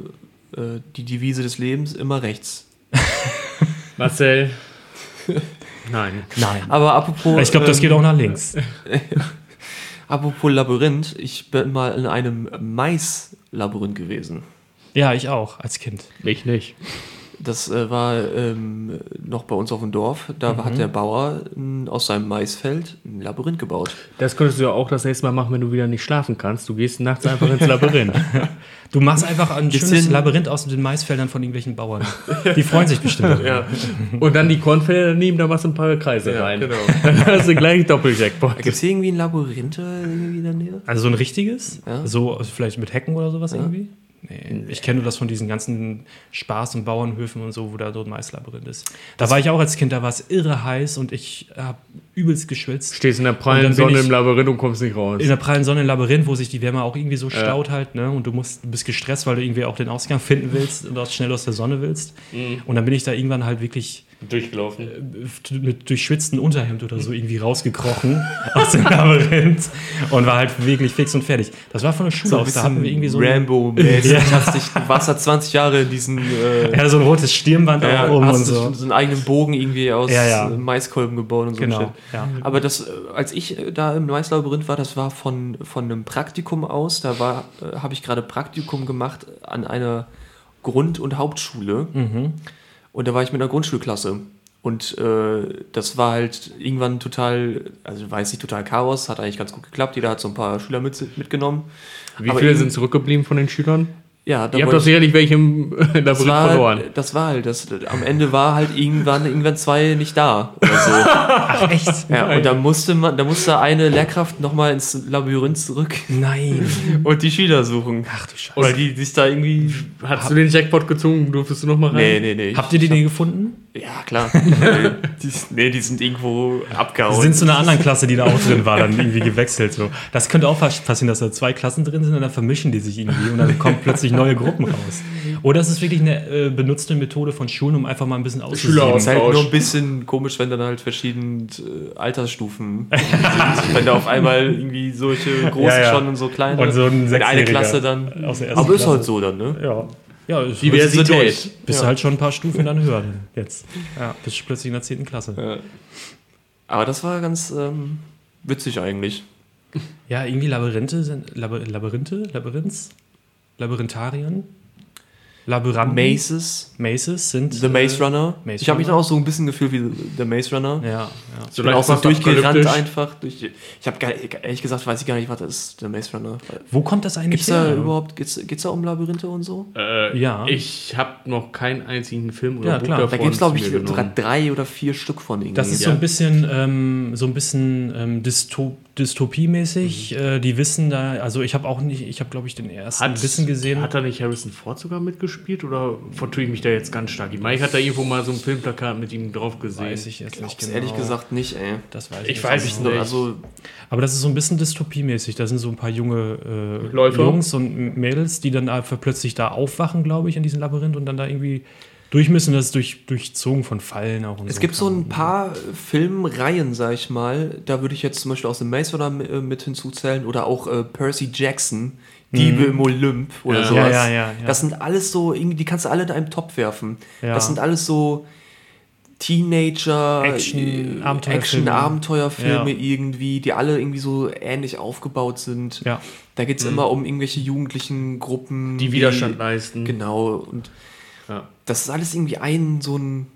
äh, die Devise des Lebens, immer rechts. Marcel. Nein. Nein. Aber apropos. Ich glaube, das ähm, geht auch nach links. Apropos Labyrinth, ich bin mal in einem Mais-Labyrinth gewesen. Ja, ich auch, als Kind. Ich nicht. Das äh, war ähm, noch bei uns auf dem Dorf. Da Mhm. hat der Bauer n, aus seinem Maisfeld ein Labyrinth gebaut. Das könntest du ja auch das nächste Mal machen, wenn du wieder nicht schlafen kannst. Du gehst nachts einfach ins Labyrinth. Du machst einfach ein Gibt's schönes den- Labyrinth aus den Maisfeldern von irgendwelchen Bauern. Die freuen sich bestimmt. Ja, Und dann die Kornfelder daneben, da machst du ein paar Kreise rein. genau. Dann hast du gleich Doppeljackpot. Gibt es hier irgendwie ein Labyrinth äh, irgendwie in der Nähe? Also so ein richtiges? Ja. So also vielleicht mit Hecken oder sowas irgendwie? Nee, ich kenne nur das von diesen ganzen Spaß- und Bauernhöfen und so, wo da so ein Maislabyrinth ist. Da war ich auch als Kind, da war es irre heiß und ich habe übelst geschwitzt. Stehst in der prallen Sonne im Labyrinth und kommst nicht raus. In der prallen Sonne im Labyrinth, wo sich die Wärme auch irgendwie so staut halt, ne? Und du musst, du bist gestresst, weil du irgendwie auch den Ausgang finden willst und auch schnell aus der Sonne willst. Und dann bin ich da irgendwann halt wirklich Durchgelaufen. äh, mit durchschwitzten Unterhemd oder so irgendwie rausgekrochen aus dem Labyrinth und war halt wirklich fix und fertig. Das war von der Schule So aus, da hatten wir irgendwie so Rambo-mäßig. Ja. Hast dich, du warst da 20 Jahre in diesen. Äh, ja, so ein rotes Stirnband ja, auch oben hast und so. so. so einen eigenen Bogen irgendwie aus Ja, ja. äh, Maiskolben gebaut und so. ein Genau, Shit. ja. Aber das, äh, als ich da im Maislabyrinth war, das war von, von einem Praktikum aus. Da war, äh, habe ich gerade Praktikum gemacht an einer Grund- und Hauptschule. Mhm. Und da war ich mit einer Grundschulklasse. Und äh, das war halt irgendwann total, also weiß nicht, total Chaos, hat eigentlich ganz gut geklappt. Jeder hat so ein paar Schüler mit, mitgenommen. Wie Aber viele sind zurückgeblieben von den Schülern? Ja, da Ihr habt doch sicherlich welche im Labyrinth das war, verloren. das war halt, das, am Ende war halt irgendwann, irgendwann zwei nicht da oder so. Ach, echt? Ja, und da musste man, da musste eine Lehrkraft nochmal ins Labyrinth zurück Nein. und die Schüler suchen. Ach du Scheiße. Weil die sich da irgendwie. Hast du den Jackpot gezogen? Durftest du noch mal rein? Nee, nee, nee. Habt ihr die denn gefunden? Ja, klar. nee, die, nee, die sind irgendwo abgehauen. Sind zu einer anderen Klasse, die da auch drin war, dann irgendwie gewechselt. So. Das könnte auch fast passieren, dass da zwei Klassen drin sind und dann vermischen die sich irgendwie und dann kommen plötzlich neue Gruppen raus. Oder es ist wirklich eine äh, benutzte Methode von Schulen, um einfach mal ein bisschen auszusieben. ist halt nur ein bisschen komisch, wenn dann halt verschiedene äh, Altersstufen sind. wenn da auf einmal irgendwie solche große Ja, ja. schon und so kleine. Und so ein wenn eine Sechsjähriger Klasse dann. aus der ersten Aber ist Klasse. halt so dann, ne? Ja. Ja, Diversität. durch. Bist du Ja. halt schon ein paar Stufen dann höher jetzt. Ja, bist du plötzlich in der 10. Klasse. Ja. Aber das war ganz ähm, witzig eigentlich. Ja, irgendwie Labyrinthe sind. Labyr Labyrinthe? Labyrinths? Labyrintharien? Labyrinth? Maces, Maces sind. The Maze äh, Runner. Maze ich habe mich Runner. auch so ein bisschen gefühlt wie The Maze Runner. Ja, ja. Ich bin auch so durchgerannt einfach. Durch, ich habe ehrlich gesagt, weiß ich gar nicht, was das ist, der Maze Runner. Wo kommt das eigentlich Gibt's da her? überhaupt, geht's, geht's da um Labyrinthe und so? Äh, Ja. Ich habe noch keinen einzigen Film oder Ja, Buch klar. davon Da gibt es, glaube ich, drei, oder vier Stück von irgendwie. Das ist Ja. so ein bisschen, ähm, so ein bisschen ähm, Dysto Dystopie-mäßig. Äh, die wissen da, also ich habe auch nicht, ich habe glaube ich den ersten Hat, Wissen gesehen. Hat da nicht Harrison Ford sogar mitgespielt oder vertue ich mich da jetzt ganz stark? Ich meine, ich hatte da irgendwo mal so ein Filmplakat mit ihm drauf gesehen. weiß ich jetzt nicht Glaub's genau. ehrlich gesagt nicht, ey. Das weiß Ich nicht weiß genau. es nicht. Also, Aber das ist so ein bisschen dystopiemäßig. Da sind so ein paar junge äh, Läufer. Jungs und Mädels, die dann einfach plötzlich da aufwachen, glaube ich, in diesem Labyrinth und dann da irgendwie durch müssen. Das ist durch, durchzogen von Fallen auch und es so. gibt so ein paar Filmreihen, sag ich mal. Da würde ich jetzt zum Beispiel aus dem Maze Runner äh, mit hinzuzählen oder auch äh, Percy Jackson, Diebe im Olymp oder Ja. sowas. Mhm. Ja, ja, ja, ja. Das sind alles so, irgendwie, die kannst du alle in einen Topf werfen. Ja. Das sind alles so Teenager, Action- äh, Abenteuerfilme. Action-Abenteuerfilme Ja. irgendwie, die alle irgendwie so ähnlich aufgebaut sind. Ja. Da geht es immer um irgendwelche jugendlichen Gruppen. Die Widerstand leisten. Genau. Und Ja. das ist alles irgendwie ein so ein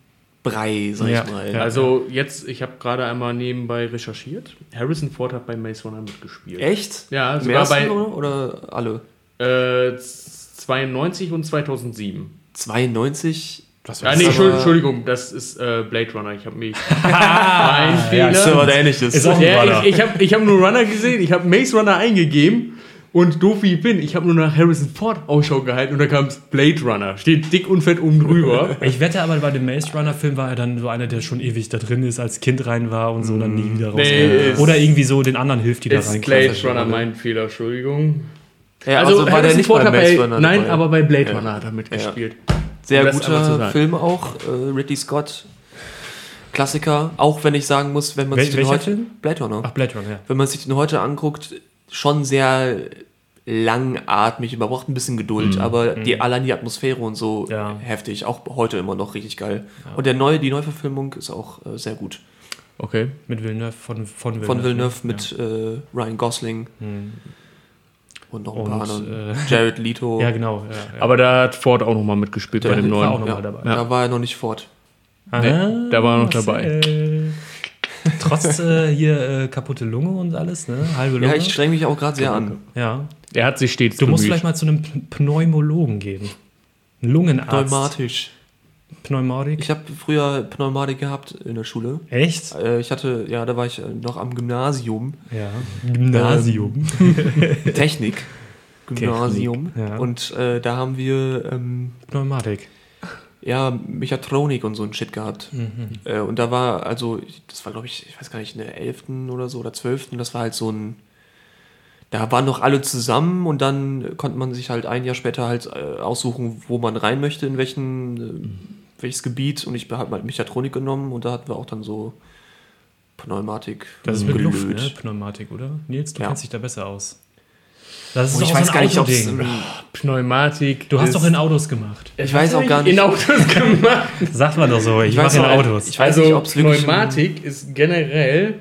Brei, sag Ja, ich mal. ja. Also jetzt, ich habe gerade einmal nebenbei recherchiert. Harrison Ford hat bei Maze Runner mitgespielt. Echt? Ja, sogar ersten bei oder, oder alle? äh, 92 und 2007. 92? Das Ah, nee. Entschuldigung, aber- Entschuldigung, das ist äh, Blade Runner. Ich habe mich. mein Fehler. stimmt. was ähnliches. Ist auch ein Ja, ich, ich habe ich hab nur Runner gesehen, ich habe Maze Runner eingegeben und doof wie ich bin, ich habe nur nach Harrison Ford Ausschau gehalten und da kam Blade Runner. Steht dick und fett oben drüber. Ich wette aber, bei dem Maze Runner Film war er dann so einer, der schon ewig da drin ist, als Kind rein war und so dann nie wieder raus. Nee, ist- Oder irgendwie so den anderen hilft, die da ist reinkommen. Blade Runner mein Fehler, Entschuldigung. ja, Also, war der nicht Ford bei Maze bei, Runner Nein, dabei? aber bei Blade Ja. Runner hat er mitgespielt. Sehr Um einmal zu guter. Film auch. Äh, Ridley Scott. Klassiker. Auch wenn ich sagen muss, wenn man Wel- sich den heute. Film? Blade Runner. Ach, Blade Runner, ja. Wenn man sich den heute anguckt, schon sehr langatmig, man braucht ein bisschen Geduld, aber die, allein die Atmosphäre und so Mhm. Ja. heftig, auch heute immer noch richtig geil. Und der neue, die Neuverfilmung ist auch äh, sehr gut. Okay. Mit Villeneuve, von, von Villeneuve. Von Villeneuve ne? mit äh, Ryan Gosling und noch ein Und, paar anderen. äh, Jared Leto. Ja, genau. Ja, ja. Aber da hat Ford auch nochmal mitgespielt Der bei dem war neuen. auch noch ja, mal dabei. Da war er noch nicht fort. Nee, da war er noch dabei. Trotz äh, hier äh, kaputte Lunge und alles, ne? Halbe Lunge. Ja, ich streng mich auch gerade sehr an. ja. Er hat sich stets Du musst bemüht. vielleicht mal zu einem Pneumologen gehen. Ein Lungenarzt. Pneumatisch. Pneumatik. Ich habe früher Pneumatik gehabt in der Schule. Echt? Äh, ich hatte, ja, da war ich äh, noch am Gymnasium. Ja. Gymnasium. Technik. Gymnasium. Technik, ja. Und äh, da haben wir ähm, Pneumatik. ja Mechatronik und so ein Shit gehabt. Mhm. Äh, und da war, also, das war, glaube ich, ich weiß gar nicht, in der 11. oder so oder 12. Das war halt so ein. Da waren noch alle zusammen und dann konnte man sich halt ein Jahr später halt äh, aussuchen, wo man rein möchte, in welchen, äh, welches Gebiet. Und ich habe halt Mechatronik genommen und da hatten wir auch dann so Pneumatik. Das ist mit gelöt. Luft, ne? Pneumatik, oder? Nils, du Ja. kennst dich da besser aus. Das ist Und ich doch weiß so gar ein nicht, ob es. Autoding. Pneumatik. Du hast doch in Autos gemacht. Ich weiß auch gar nicht. In Autos gemacht. Sagt man doch so, ich, Ich mache weiß in Autos. ich weiß also nicht, Pneumatik ist generell.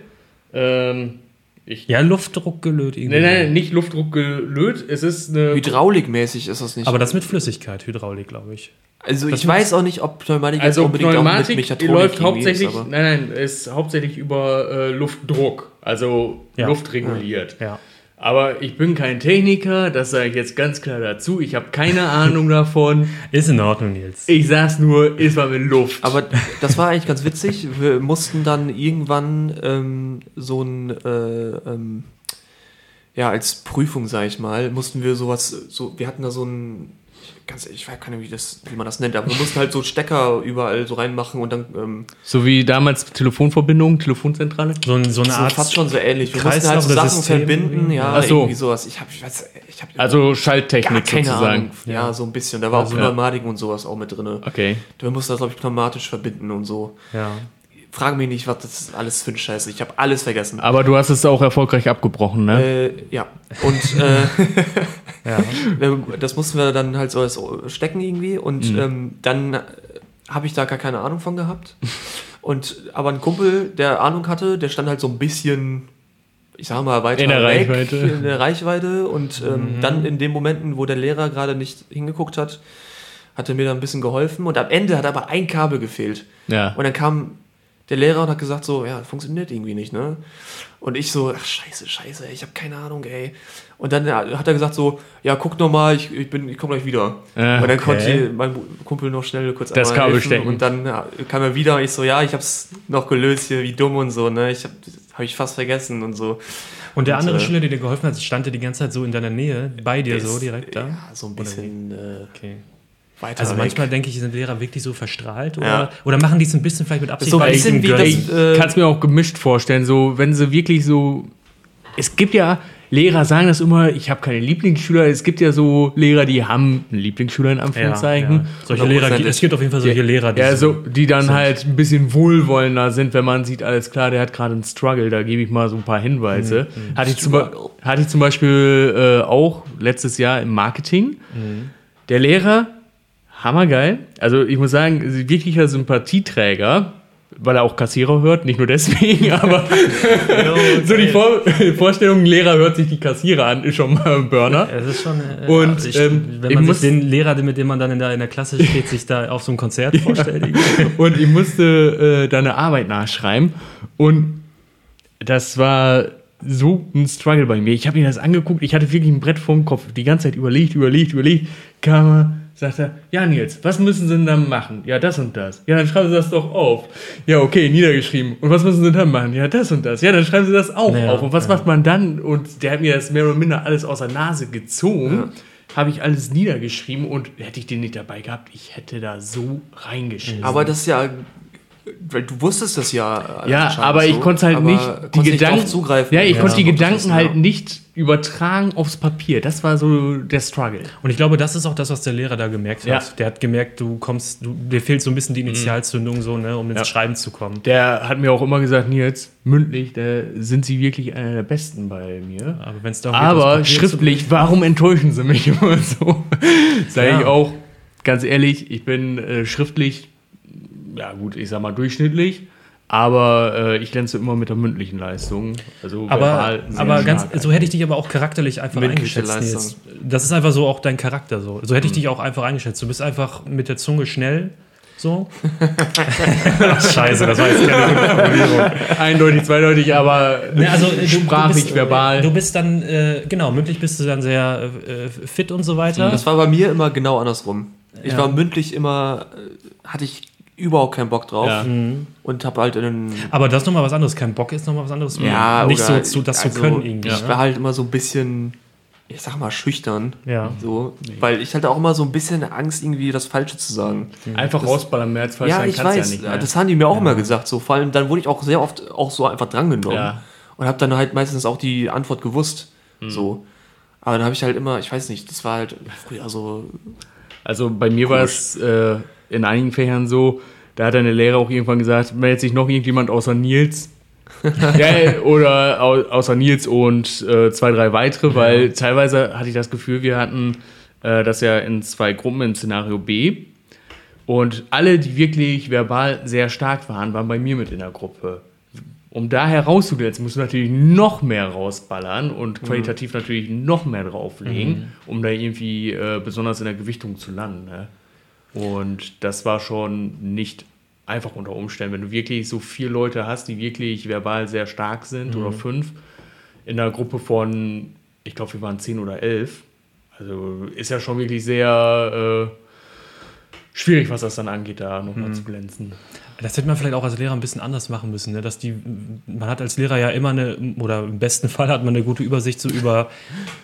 Ähm, ich, ja, Luftdruck gelöt irgendwie. nein, nein, nicht Luftdruck gelöt. Es ist eine. Hydraulikmäßig ist das nicht. Aber das mit Flüssigkeit, Hydraulik, glaube ich. also das ich weiß auch nicht, ob Pneumatik jetzt Also unbedingt Pneumatik auch mit Mechatronik läuft hauptsächlich, ist, aber- nein, nein, ist hauptsächlich über äh, Luftdruck, also Ja. Luft reguliert. Ja. Aber ich bin kein Techniker, das sage ich jetzt ganz klar dazu. Ich habe keine Ahnung davon. Ist in Ordnung, Nils. Ich sag's nur, ist mal mit Luft. Aber das war eigentlich ganz witzig. Wir mussten dann irgendwann ähm, so ein, äh, ähm, ja, als Prüfung, sag ich mal, mussten wir sowas, so, wir hatten da so ein, ganz, ich weiß gar nicht, wie, das, wie man das nennt, aber wir mussten halt so Stecker überall so reinmachen und dann, ähm, so wie damals Telefonverbindung, Telefonzentrale. So, ein, so eine Art. fast schon so ähnlich. Wir mussten halt Kreislauf so Sachen System verbinden, irgendwie? ja, Ach so. irgendwie sowas. Ich habe, ich weiß, ich habe Also gar Schalttechnik keine sozusagen. Ahnung. Ja, so ein bisschen. Da war auch Also, Pneumatik und sowas auch mit drin. Okay. Wir mussten das, glaube ich, pneumatisch verbinden und so. Ja. Frage mich nicht, was das alles für ein Scheiß ist. Ich habe alles vergessen. Aber du hast es auch erfolgreich abgebrochen, ne? Äh, ja. Und äh, ja. das mussten wir dann halt so stecken irgendwie. Und Mhm. ähm, dann habe ich da gar keine Ahnung von gehabt. Und aber ein Kumpel, der Ahnung hatte, der stand halt so ein bisschen, ich sag mal, weiter In der weg, Reichweite. in der Reichweite. Und ähm, dann in den Momenten, wo der Lehrer gerade nicht hingeguckt hat, hat er mir da ein bisschen geholfen. Und am Ende hat aber ein Kabel gefehlt. Ja. Und dann kam der Lehrer und hat gesagt so, ja, funktioniert irgendwie nicht, ne? Und ich so, ach scheiße, scheiße, ich habe keine Ahnung, ey. Und dann hat er gesagt so, ja, guck noch mal, ich, ich, bin- ich komme gleich wieder. Ah, und dann okay. konnte mein Kumpel noch schnell kurz Das einmal Kabel stecken. Und dann ja, kam er wieder und ich so, ja, ich hab's noch gelöst hier, wie dumm und so, ne? Ich hab, hab ich fast vergessen und so. Und der Und, andere äh, Schüler, der dir geholfen hat, stand der die ganze Zeit so in deiner Nähe, bei dir so direkt da? Ja, so ein bisschen äh, Okay. Weiter Also weg. manchmal denke ich, sind Lehrer wirklich so verstrahlt oder, Ja. oder machen die es ein bisschen vielleicht mit Absicht, So ein bisschen wie das- Ich äh, kann es mir auch gemischt vorstellen, so wenn sie wirklich so. Es gibt ja, Lehrer sagen das immer, ich habe keine Lieblingsschüler. Es gibt ja so Lehrer, die haben einen Lieblingsschüler in ja, Anführungszeichen. ja. Solche Lehrer, es gibt auf jeden Fall solche Lehrer, die Ja, so- die dann halt ein bisschen wohlwollender sind, wenn man sieht, alles klar, der hat gerade einen Struggle, da gebe ich mal so ein paar Hinweise. Mhm, Hatte, ich zum, hatte ich zum Beispiel äh, auch letztes Jahr im Marketing. Mhm. Der Lehrer, hammergeil. Also ich muss sagen, wirklicher Sympathieträger, weil er auch Kassierer hört, nicht nur deswegen, aber so die Vor Vorstellung, ein Lehrer hört sich die Kassierer an, ist schon mal ein Burner. Es ist schon. Äh, Und, ich, ähm, wenn man muss- sich den Lehrer, mit dem man dann in der, in der Klasse steht, sich da auf so ein Konzert vorstellt. Und ich musste äh, da eine Arbeit nachschreiben. Und das war so ein Struggle bei mir. Ich habe mir das angeguckt, ich hatte wirklich ein Brett vorm Kopf. Die ganze Zeit überlegt, überlegt, überlegt. Kam er, sagt er, ja Nils, was müssen Sie denn dann machen? Ja, das und das. Ja, dann schreiben Sie das doch auf. Ja, okay, niedergeschrieben. Und was müssen Sie dann machen? Ja, das und das. Ja, dann schreiben Sie das auch Ja, auf. Und was ja. macht man dann? Und der hat mir das mehr oder minder alles aus der Nase gezogen. Habe ich alles niedergeschrieben und hätte ich den nicht dabei gehabt, ich hätte da so reingeschrieben. Aber das ist ja du wusstest das ja. äh, Ja, aber ich so, konnte halt aber nicht die Gedanken zugreifen. Ja, ich Ja, konnte die Gedanken halt ja. nicht übertragen aufs Papier. Das war so der Struggle. Und ich glaube, das ist auch das, was der Lehrer da gemerkt hat. Ja. Der hat gemerkt, du kommst, du, dir fehlt so ein bisschen die Initialzündung, so, ne, um ins Ja. Schreiben zu kommen. Der hat mir auch immer gesagt, Nils, mündlich, da sind sie wirklich einer der Besten bei mir. Aber wenn es darum geht, Aber zu schriftlich, warum enttäuschen sie mich immer so? Sage Ja. ich auch ganz ehrlich, ich bin äh, schriftlich, ja gut, ich sag mal durchschnittlich, aber äh, ich glänze immer mit der mündlichen Leistung. Also Aber, aber ganz, so hätte ich dich aber auch charakterlich einfach Mündliche eingeschätzt. Leistung. Nils. Das ist einfach so auch dein Charakter so. So hätte ich dich auch einfach eingeschätzt. Du bist einfach mit der Zunge schnell. So. Scheiße, das war jetzt keine gute Formulierung. eindeutig, zweideutig, aber Ne, also, du, sprachlich, du bist, verbal. Du bist dann, äh, genau, mündlich bist du dann sehr äh, fit und so weiter. Das war bei mir immer genau andersrum. Ich Ja. war mündlich immer, äh, hatte ich überhaupt keinen Bock drauf Ja. und habe halt in den aber das ist nochmal was anderes. Kein Bock ist nochmal was anderes. Ja, nicht oder- so zu, das zu also, können irgendwie. Ich ne? war halt immer so ein bisschen, ich sag mal, schüchtern. Ja. So, weil ich hatte auch immer so ein bisschen Angst, irgendwie das Falsche zu sagen. einfach rausballern, mehr als falsch ja, sein ich kannst weiß, ja nicht. mehr. das haben die mir auch immer gesagt. So, vor allem, dann wurde ich auch sehr oft auch so einfach drangenommen. Ja. Und habe dann halt meistens auch die Antwort gewusst. Mhm. So. Aber dann habe ich halt immer, ich weiß nicht, das war halt früher so. Also bei mir war es äh, in einigen Fächern so, da hat eine Lehrer auch irgendwann gesagt, meldet sich noch irgendjemand außer Nils. ja, oder au außer Nils und äh, zwei, drei weitere, weil teilweise hatte ich das Gefühl, wir hatten äh, das ja in zwei Gruppen im Szenario B. Und alle, die wirklich verbal sehr stark waren, waren bei mir mit in der Gruppe. Um da herauszuglänzen, musst du natürlich noch mehr rausballern und qualitativ natürlich noch mehr drauflegen, um da irgendwie äh, besonders in der Gewichtung zu landen. Ne? Und das war schon nicht einfach unter Umständen. Wenn du wirklich so vier Leute hast, die wirklich verbal sehr stark sind oder fünf, in einer Gruppe von, ich glaube, wir waren zehn oder elf. Also ist ja schon wirklich sehr äh, schwierig, was das dann angeht, da nochmal zu glänzen. Das hätte man vielleicht auch als Lehrer ein bisschen anders machen müssen, ne? dass die, man hat als Lehrer ja immer eine, oder im besten Fall hat man eine gute Übersicht so über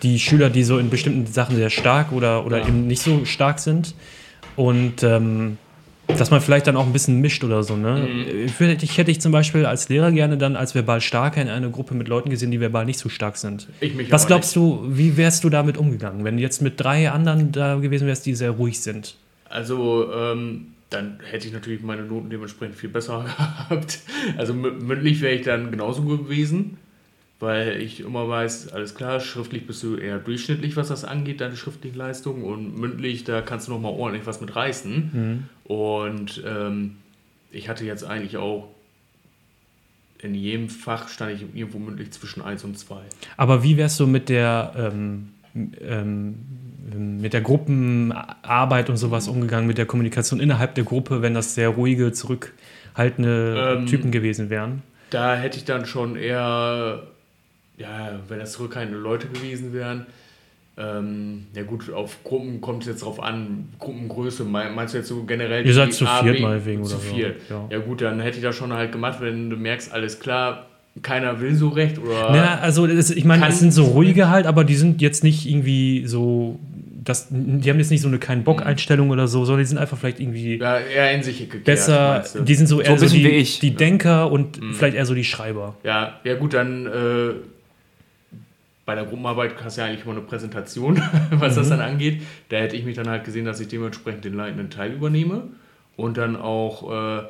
die Schüler, die so in bestimmten Sachen sehr stark oder, oder eben nicht so stark sind. Und ähm, dass man vielleicht dann auch ein bisschen mischt oder so. Ne? Ich, würde- ich hätte ich zum Beispiel als Lehrer gerne dann als verbal Starker in eine Gruppe mit Leuten gesehen, die verbal nicht so stark sind. Ich mich Was glaubst du, wie wärst du damit umgegangen, wenn du jetzt mit drei anderen da gewesen wärst, die sehr ruhig sind? Also, ähm, dann hätte ich natürlich meine Noten dementsprechend viel besser gehabt. Also mü- mündlich wäre ich dann genauso gewesen, weil ich immer weiß, alles klar, schriftlich bist du eher durchschnittlich, was das angeht, deine schriftliche Leistung. Und mündlich, da kannst du noch mal ordentlich was mit reißen. Und ähm, ich hatte jetzt eigentlich auch in jedem Fach stand ich irgendwo mündlich zwischen 1 und 2. Aber wie wärst du mit der, ähm, ähm, mit der Gruppenarbeit und sowas umgegangen, mit der Kommunikation innerhalb der Gruppe, wenn das sehr ruhige, zurückhaltende Ähm, Typen gewesen wären? Da hätte ich dann schon eher, ja, wenn das zurückhaltende Leute gewesen wären, ähm, ja gut, auf Gruppen kommt es jetzt drauf an, Gruppengröße, mein- meinst du jetzt so generell? Ihr seid die zu A, viert B, meinetwegen zu oder so, viert. ja. Ja. gut, dann hätte ich das schon halt gemacht, wenn du merkst, alles klar, keiner will so recht oder... Na, also das, ich meine, es sind so ruhige halt, aber die sind jetzt nicht irgendwie so, das, die haben jetzt nicht so eine kein Bock-Einstellung oder so, sondern die sind einfach vielleicht irgendwie ja, eher in sich gekehrt, besser, die sind so eher so, bisschen die, wie ich. die Denker und vielleicht eher so die Schreiber. Ja, ja gut, dann äh, bei der Gruppenarbeit hast du ja eigentlich immer eine Präsentation, was Mhm. das dann angeht. Da hätte ich mich dann halt gesehen, dass ich dementsprechend den leitenden Teil übernehme und dann auch äh,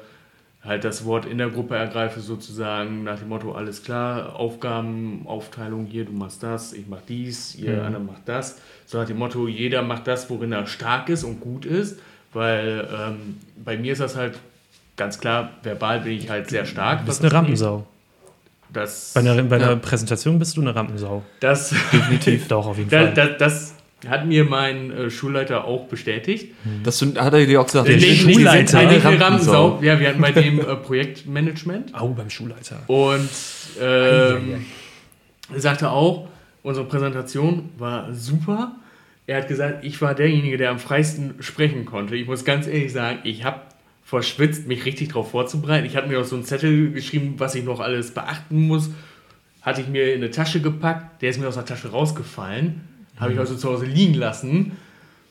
halt das Wort in der Gruppe ergreife, sozusagen nach dem Motto, alles klar, Aufgabenaufteilung hier, du machst das, ich mach dies, ihr Mhm. andere macht das. So nach dem Motto, jeder macht das, worin er stark ist und gut ist, weil ähm, bei mir ist das halt ganz klar, verbal bin ich halt sehr stark. Du bist eine. Rampensau. Das, Bei einer, bei einer Ja. Präsentation bist du eine Rampensau. das, Definitiv. Doch, auf jeden Fall. das, das, das hat mir mein äh, Schulleiter auch bestätigt. Das sind- hat er dir auch gesagt. Der die Schulleiter. eine Rampensau. Rampensau. Ja, wir hatten bei dem äh, Projektmanagement Au, beim Schulleiter. und ähm, er sagte auch, unsere Präsentation war super. Er hat gesagt, ich war derjenige, der am freisten sprechen konnte. Ich muss ganz ehrlich sagen, ich habe verschwitzt, mich richtig darauf vorzubereiten. Ich habe mir auch so einen Zettel geschrieben, was ich noch alles beachten muss. Hatte ich mir in eine Tasche gepackt, der ist mir aus der Tasche rausgefallen. Habe ich also zu Hause liegen lassen.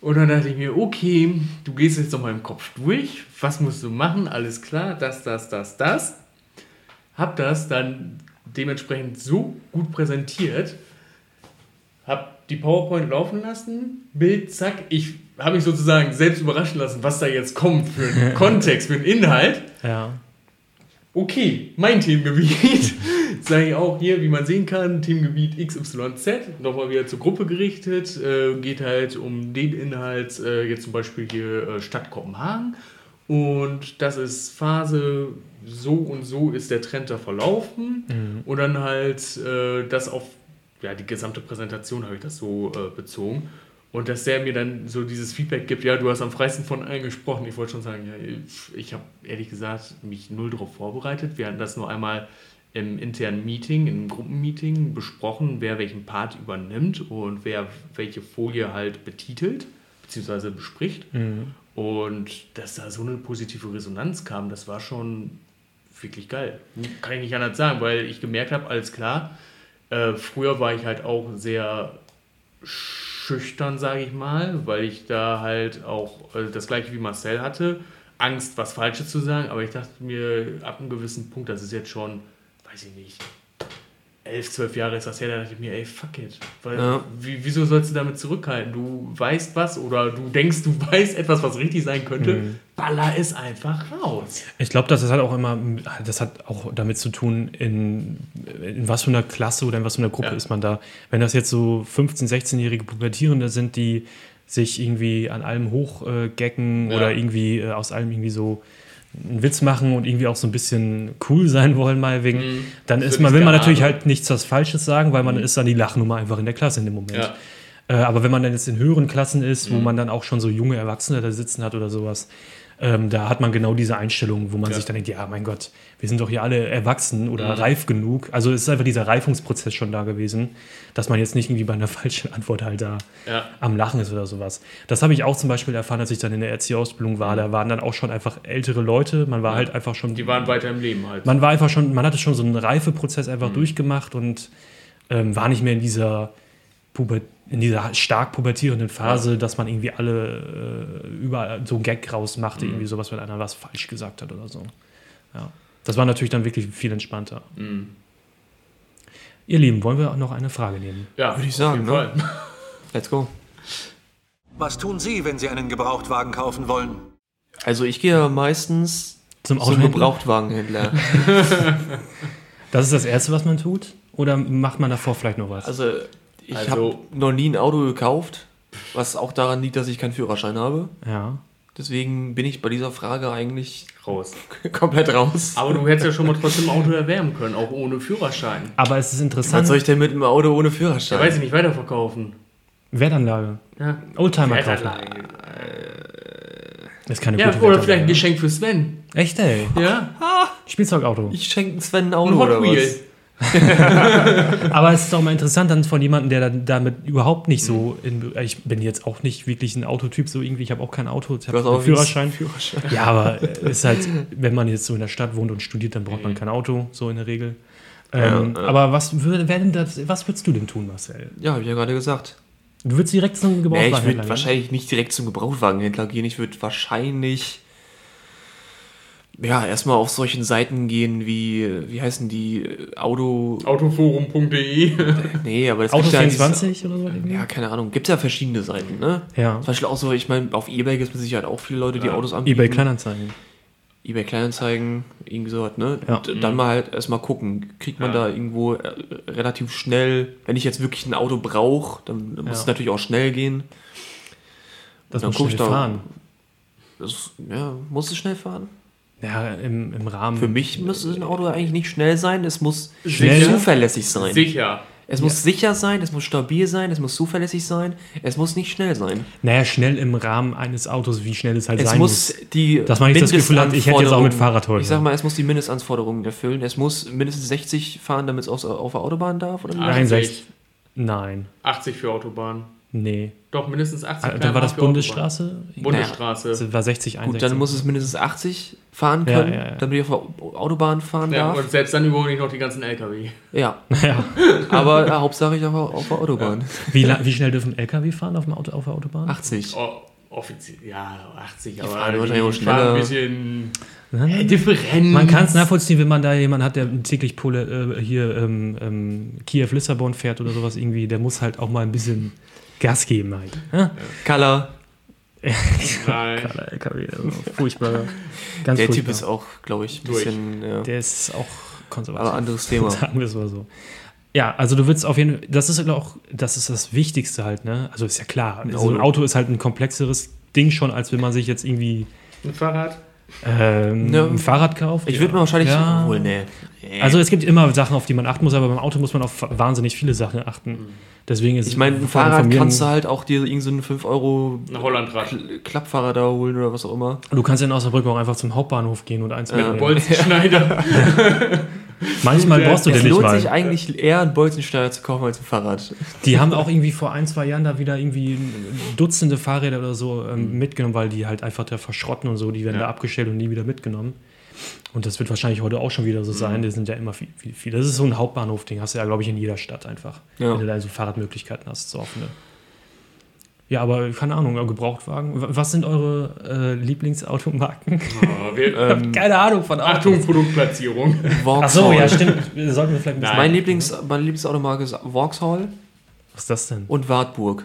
Und dann dachte ich mir, okay, du gehst jetzt noch mal im Kopf durch. Was musst du machen? Alles klar, das, das, das, das. Hab das dann dementsprechend so gut präsentiert. Hab die PowerPoint laufen lassen. Bild, zack. Ich habe mich sozusagen selbst überraschen lassen, was da jetzt kommt für einen Kontext, für einen Inhalt. Ja. Okay, mein Themengebiet. Sage ich auch hier, wie man sehen kann, Themengebiet XYZ, nochmal wieder zur Gruppe gerichtet. Äh, geht halt um den Inhalt, äh, jetzt zum Beispiel hier äh, Stadt Kopenhagen. Und das ist Phase, so und so ist der Trend da verlaufen. Und dann halt äh, das auf ja, die gesamte Präsentation habe ich das so äh, bezogen. Und dass der mir dann so dieses Feedback gibt, ja, du hast am freisten von allen gesprochen. Ich wollte schon sagen, ja, ich- habe ehrlich gesagt mich null darauf vorbereitet. Wir hatten das nur einmal im internen Meeting, im Gruppenmeeting besprochen, wer welchen Part übernimmt und wer welche Folie halt betitelt bzw. bespricht. Und dass da so eine positive Resonanz kam, das war schon wirklich geil. Kann ich nicht anders sagen, weil ich gemerkt habe, alles klar, äh, früher war ich halt auch sehr schüchtern, sage ich mal, weil ich da halt auch äh, das gleiche wie Marcel hatte, Angst, was Falsches zu sagen, aber ich dachte mir, ab einem gewissen Punkt, das ist jetzt schon, weiß ich nicht, elf, zwölf Jahre ist das her, da dachte ich mir, ey, fuck it. Weil, Ja. wie, wieso sollst du damit zurückhalten? Du weißt was oder du denkst, du weißt etwas, was richtig sein könnte, baller es einfach raus. Ich glaube, das hat auch immer, das hat auch damit zu tun, in, in was für einer Klasse oder in was für einer Gruppe Ja. ist man da. Wenn das jetzt so 15-, 16-jährige Pubertierende sind, die sich irgendwie an allem hochgecken Ja. oder irgendwie äh, aus allem irgendwie so einen Witz machen und irgendwie auch so ein bisschen cool sein wollen, mal wegen, Mhm. dann ist man, will man natürlich halt nichts was Falsches sagen, weil man ist dann die Lachnummer einfach in der Klasse in dem Moment. Ja. Äh, aber wenn man dann jetzt in höheren Klassen ist, Mhm. wo man dann auch schon so junge Erwachsene da sitzen hat oder sowas, ähm, da hat man genau diese Einstellung, wo man Ja. sich dann denkt, ja, mein Gott, wir sind doch hier alle erwachsen oder Mhm. reif genug. Also es ist einfach dieser Reifungsprozess schon da gewesen, dass man jetzt nicht irgendwie bei einer falschen Antwort halt da Ja. am Lachen ist oder sowas. Das habe ich auch zum Beispiel erfahren, als ich dann in der Erzieherausbildung war. Da waren dann auch schon einfach ältere Leute. Man war Mhm. Ja. halt einfach schon. Die waren weiter im Leben halt. Man war einfach schon, man hatte schon so einen Reifeprozess einfach Mhm. durchgemacht und ähm, war nicht mehr in dieser Puber in dieser stark pubertierenden Phase, dass man irgendwie alle äh, überall so einen Gag rausmachte, Mhm. irgendwie sowas, wenn einer was falsch gesagt hat oder so. Ja. Das war natürlich dann wirklich viel entspannter. Mhm. Ihr Lieben, wollen wir noch eine Frage nehmen? Ja, Würde ich sagen, ne? Let's go. Was tun Sie, wenn Sie einen Gebrauchtwagen kaufen wollen? Also ich gehe meistens Zum zum? Gebrauchtwagenhändler. Das ist das Erste, was man tut? Oder macht man davor vielleicht noch was? Also ich Also- habe noch nie ein Auto gekauft, was auch daran liegt, dass ich keinen Führerschein habe. ja. Deswegen bin ich bei dieser Frage eigentlich Raus. komplett raus. Aber du hättest ja schon mal trotzdem ein Auto erwärmen können, auch ohne Führerschein. Aber es ist Was interessant. soll ich denn mit einem Auto ohne Da Führerschein? weiß ich nicht, weiterverkaufen. Wertanlage. Ja. Oldtimer kaufen. Wertanlage. Das ist keine Ja, gute oder Wertanlage. vielleicht ein Geschenk für Sven. Echt, ey. Ja, Spielzeugauto. Ich schenke Sven ein ein Auto Hot oder Wheel. was? Aber es ist doch mal interessant dann von jemandem, der dann damit überhaupt nicht so. In, ich bin jetzt auch nicht wirklich ein Autotyp, so irgendwie. Ich habe auch keinen Auto. Ich habe einen auch Führerschein. Führerschein. Ja, aber es ist halt, wenn man jetzt so in der Stadt wohnt und studiert, dann braucht man kein Auto, so in der Regel. Ähm, Ja, ja. Aber was, wer denn das, was würdest du denn tun, Marcel? Ja, habe ich ja gerade gesagt. Du würdest direkt zum Nee, ich würde gehen? wahrscheinlich nicht direkt zum Gebrauchtwagenhändler gehen. Ich würde wahrscheinlich ja erstmal auf solchen Seiten gehen wie, wie heißen die Auto. Autoforum.de. Nee, aber das Auto ja 24 oder so? irgendwie? Ja, keine Ahnung. Gibt es ja verschiedene Seiten, ne? Ja. Zum Beispiel auch so, ich meine, auf Ebay gibt es mit Sicherheit auch viele Leute, die Ja. Autos anbieten. eBay Kleinanzeigen. eBay Kleinanzeigen, irgendwie sowas, ne? Ja. Und dann mal halt erstmal gucken, kriegt man Ja. da irgendwo äh, relativ schnell, wenn ich jetzt wirklich ein Auto brauche, dann muss Ja. es natürlich auch schnell gehen. Das Dann muss schnell ich da- fahren. Das, ja, muss es schnell fahren? Ja, im, im Rahmen. Für mich muss ein Auto eigentlich nicht schnell sein, es muss Schnell? zuverlässig sein. Sicher. Es muss sicher sein, es muss stabil sein, es muss zuverlässig sein, es muss nicht schnell sein. Naja, schnell im Rahmen eines Autos, wie schnell es halt Es sein muss die Dass man nicht das Gefühl hat, ich hätte jetzt auch mit Fahrrad heute. Ich sag mal, es muss die Mindestanforderungen erfüllen. Es muss mindestens 60 fahren, damit es auf, auf der Autobahn darf, oder? wie? Nein, 80. sechs- Nein. 80 für Autobahn. Nee. Doch, mindestens 80 Ah, Dann war das. Bundesstraße. Bundesstraße. Das war 60, 61. Gut, dann muss es mindestens 80 fahren Ja, können, ja, ja. damit ich auf der Autobahn fahren Ja, darf. und selbst dann überhole ich noch die ganzen LKW. Ja, ja. aber ja, Hauptsache ich auf, auf der Autobahn. wie, wie schnell dürfen LKW fahren auf, dem Auto, auf der Autobahn? 80. Oh, offiziell, ja, 80, aber fahren die wahrscheinlich auch fahren schneller. ein bisschen Ja. äh, Differenz. Man kann es nachvollziehen, wenn man da jemanden hat, der täglich Pole, äh, hier ähm, ähm, Kiew-Lissabon fährt oder sowas irgendwie, der muss halt auch mal ein bisschen Gas geben halt. Ja? Color, Nein. Geiler LKW, furchtbar. Ganz der furchtbar. Typ ist auch, glaube ich, ein bisschen, ja. Der ist auch konservativ. aber anderes Thema. Sagen wir es mal so. Ja, also du willst auf jeden Fall, das ist auch, das ist das Wichtigste halt, ne? Also ist ja klar, so ein Auto ist halt ein komplexeres Ding schon, als wenn man sich jetzt irgendwie Ein Fahrrad? Ähm, Ja. ein Fahrrad kauft. Ich würde mir wahrscheinlich, Ja. wohl, nee. nee. Also es gibt immer Sachen, auf die man achten muss, aber beim Auto muss man auf wahnsinnig viele Sachen achten. Deswegen ist ich meine, ein Fahrrad kannst du ein- halt auch dir irgendeinen 5 Euro Hollandrad. Kl- Klappfahrrad da holen oder was auch immer. Du kannst in Osnabrück auch einfach zum Hauptbahnhof gehen und eins mitnehmen. Bolzenschneider. Manchmal brauchst du Es den nicht lohnt mal. sich eigentlich eher, einen Bolzensteiger zu kaufen als ein Fahrrad. Die haben auch irgendwie vor ein, zwei Jahren da wieder irgendwie Dutzende Fahrräder oder so Mhm. ähm, mitgenommen, weil die halt einfach da verschrotten und so, die werden Ja. da abgestellt und nie wieder mitgenommen. Und das wird wahrscheinlich heute auch schon wieder so Mhm. sein. Die sind ja immer viel, viel, viel. Das ist so ein Hauptbahnhof-Ding, hast du ja, glaube ich, in jeder Stadt einfach. Ja. Wenn du da so Fahrradmöglichkeiten hast, so offene. Ja, aber keine Ahnung, Gebrauchtwagen. Was sind eure äh, Lieblingsautomarken? Oh, wir, Ähm, Keine Ahnung von Achtung, Produktplatzierung. Ach so, ja, stimmt. Wir sollten wir vielleicht ein bisschen. Mein Lieblings, meine Lieblingsautomarke ist Vauxhall Was ist das denn? und Wartburg.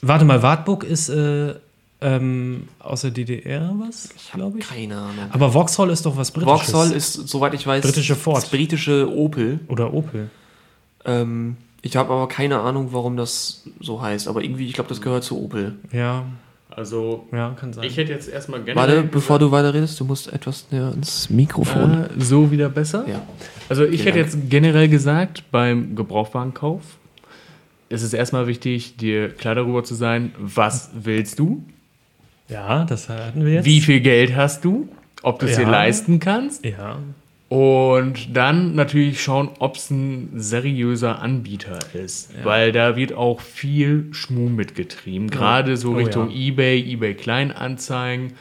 Warte mal, Wartburg ist äh, ähm, aus der DDR was, glaube ich. Keine Ahnung. Aber Vauxhall ist doch was Britisches. Vauxhall ist, soweit ich weiß, Britische Ford. das britische Opel. Oder Opel. Ähm, ich habe aber keine Ahnung, warum das so heißt. Aber irgendwie, ich glaube, das gehört zu Opel. Ja, Also, ja, kann sein. ich hätte jetzt erstmal gerne. Warte, bevor du weiter redest, du musst etwas näher ins Mikrofon. Äh, so wieder besser? Ja. Also ich Vielen hätte Dank. jetzt generell gesagt, beim Gebrauchtwagenkauf ist es erstmal wichtig, dir klar darüber zu sein, was willst du, ja, das hatten wir jetzt. wie viel Geld hast du, ob du es dir Ja. leisten kannst Ja. Und dann natürlich schauen, ob es ein seriöser Anbieter ist, weil da wird auch viel Schmuh mitgetrieben, gerade so Oh, Richtung ja. eBay, eBay Kleinanzeigen.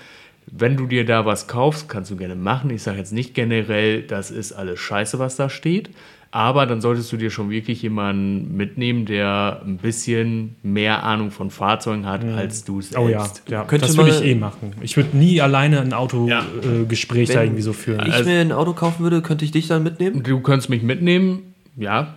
Wenn du dir da was kaufst, kannst du gerne machen. Ich sage jetzt nicht generell, das ist alles scheiße, was da steht. Aber dann solltest du dir schon wirklich jemanden mitnehmen, der ein bisschen mehr Ahnung von Fahrzeugen hat, als du selbst. Oh ja, ja. Könnte das würde ich eh machen. Ich würde nie alleine ein Autogespräch Ja. äh, da Wenn irgendwie so führen. ich Also- mir ein Auto kaufen würde, könnte ich dich dann mitnehmen? Du könntest mich mitnehmen, ja.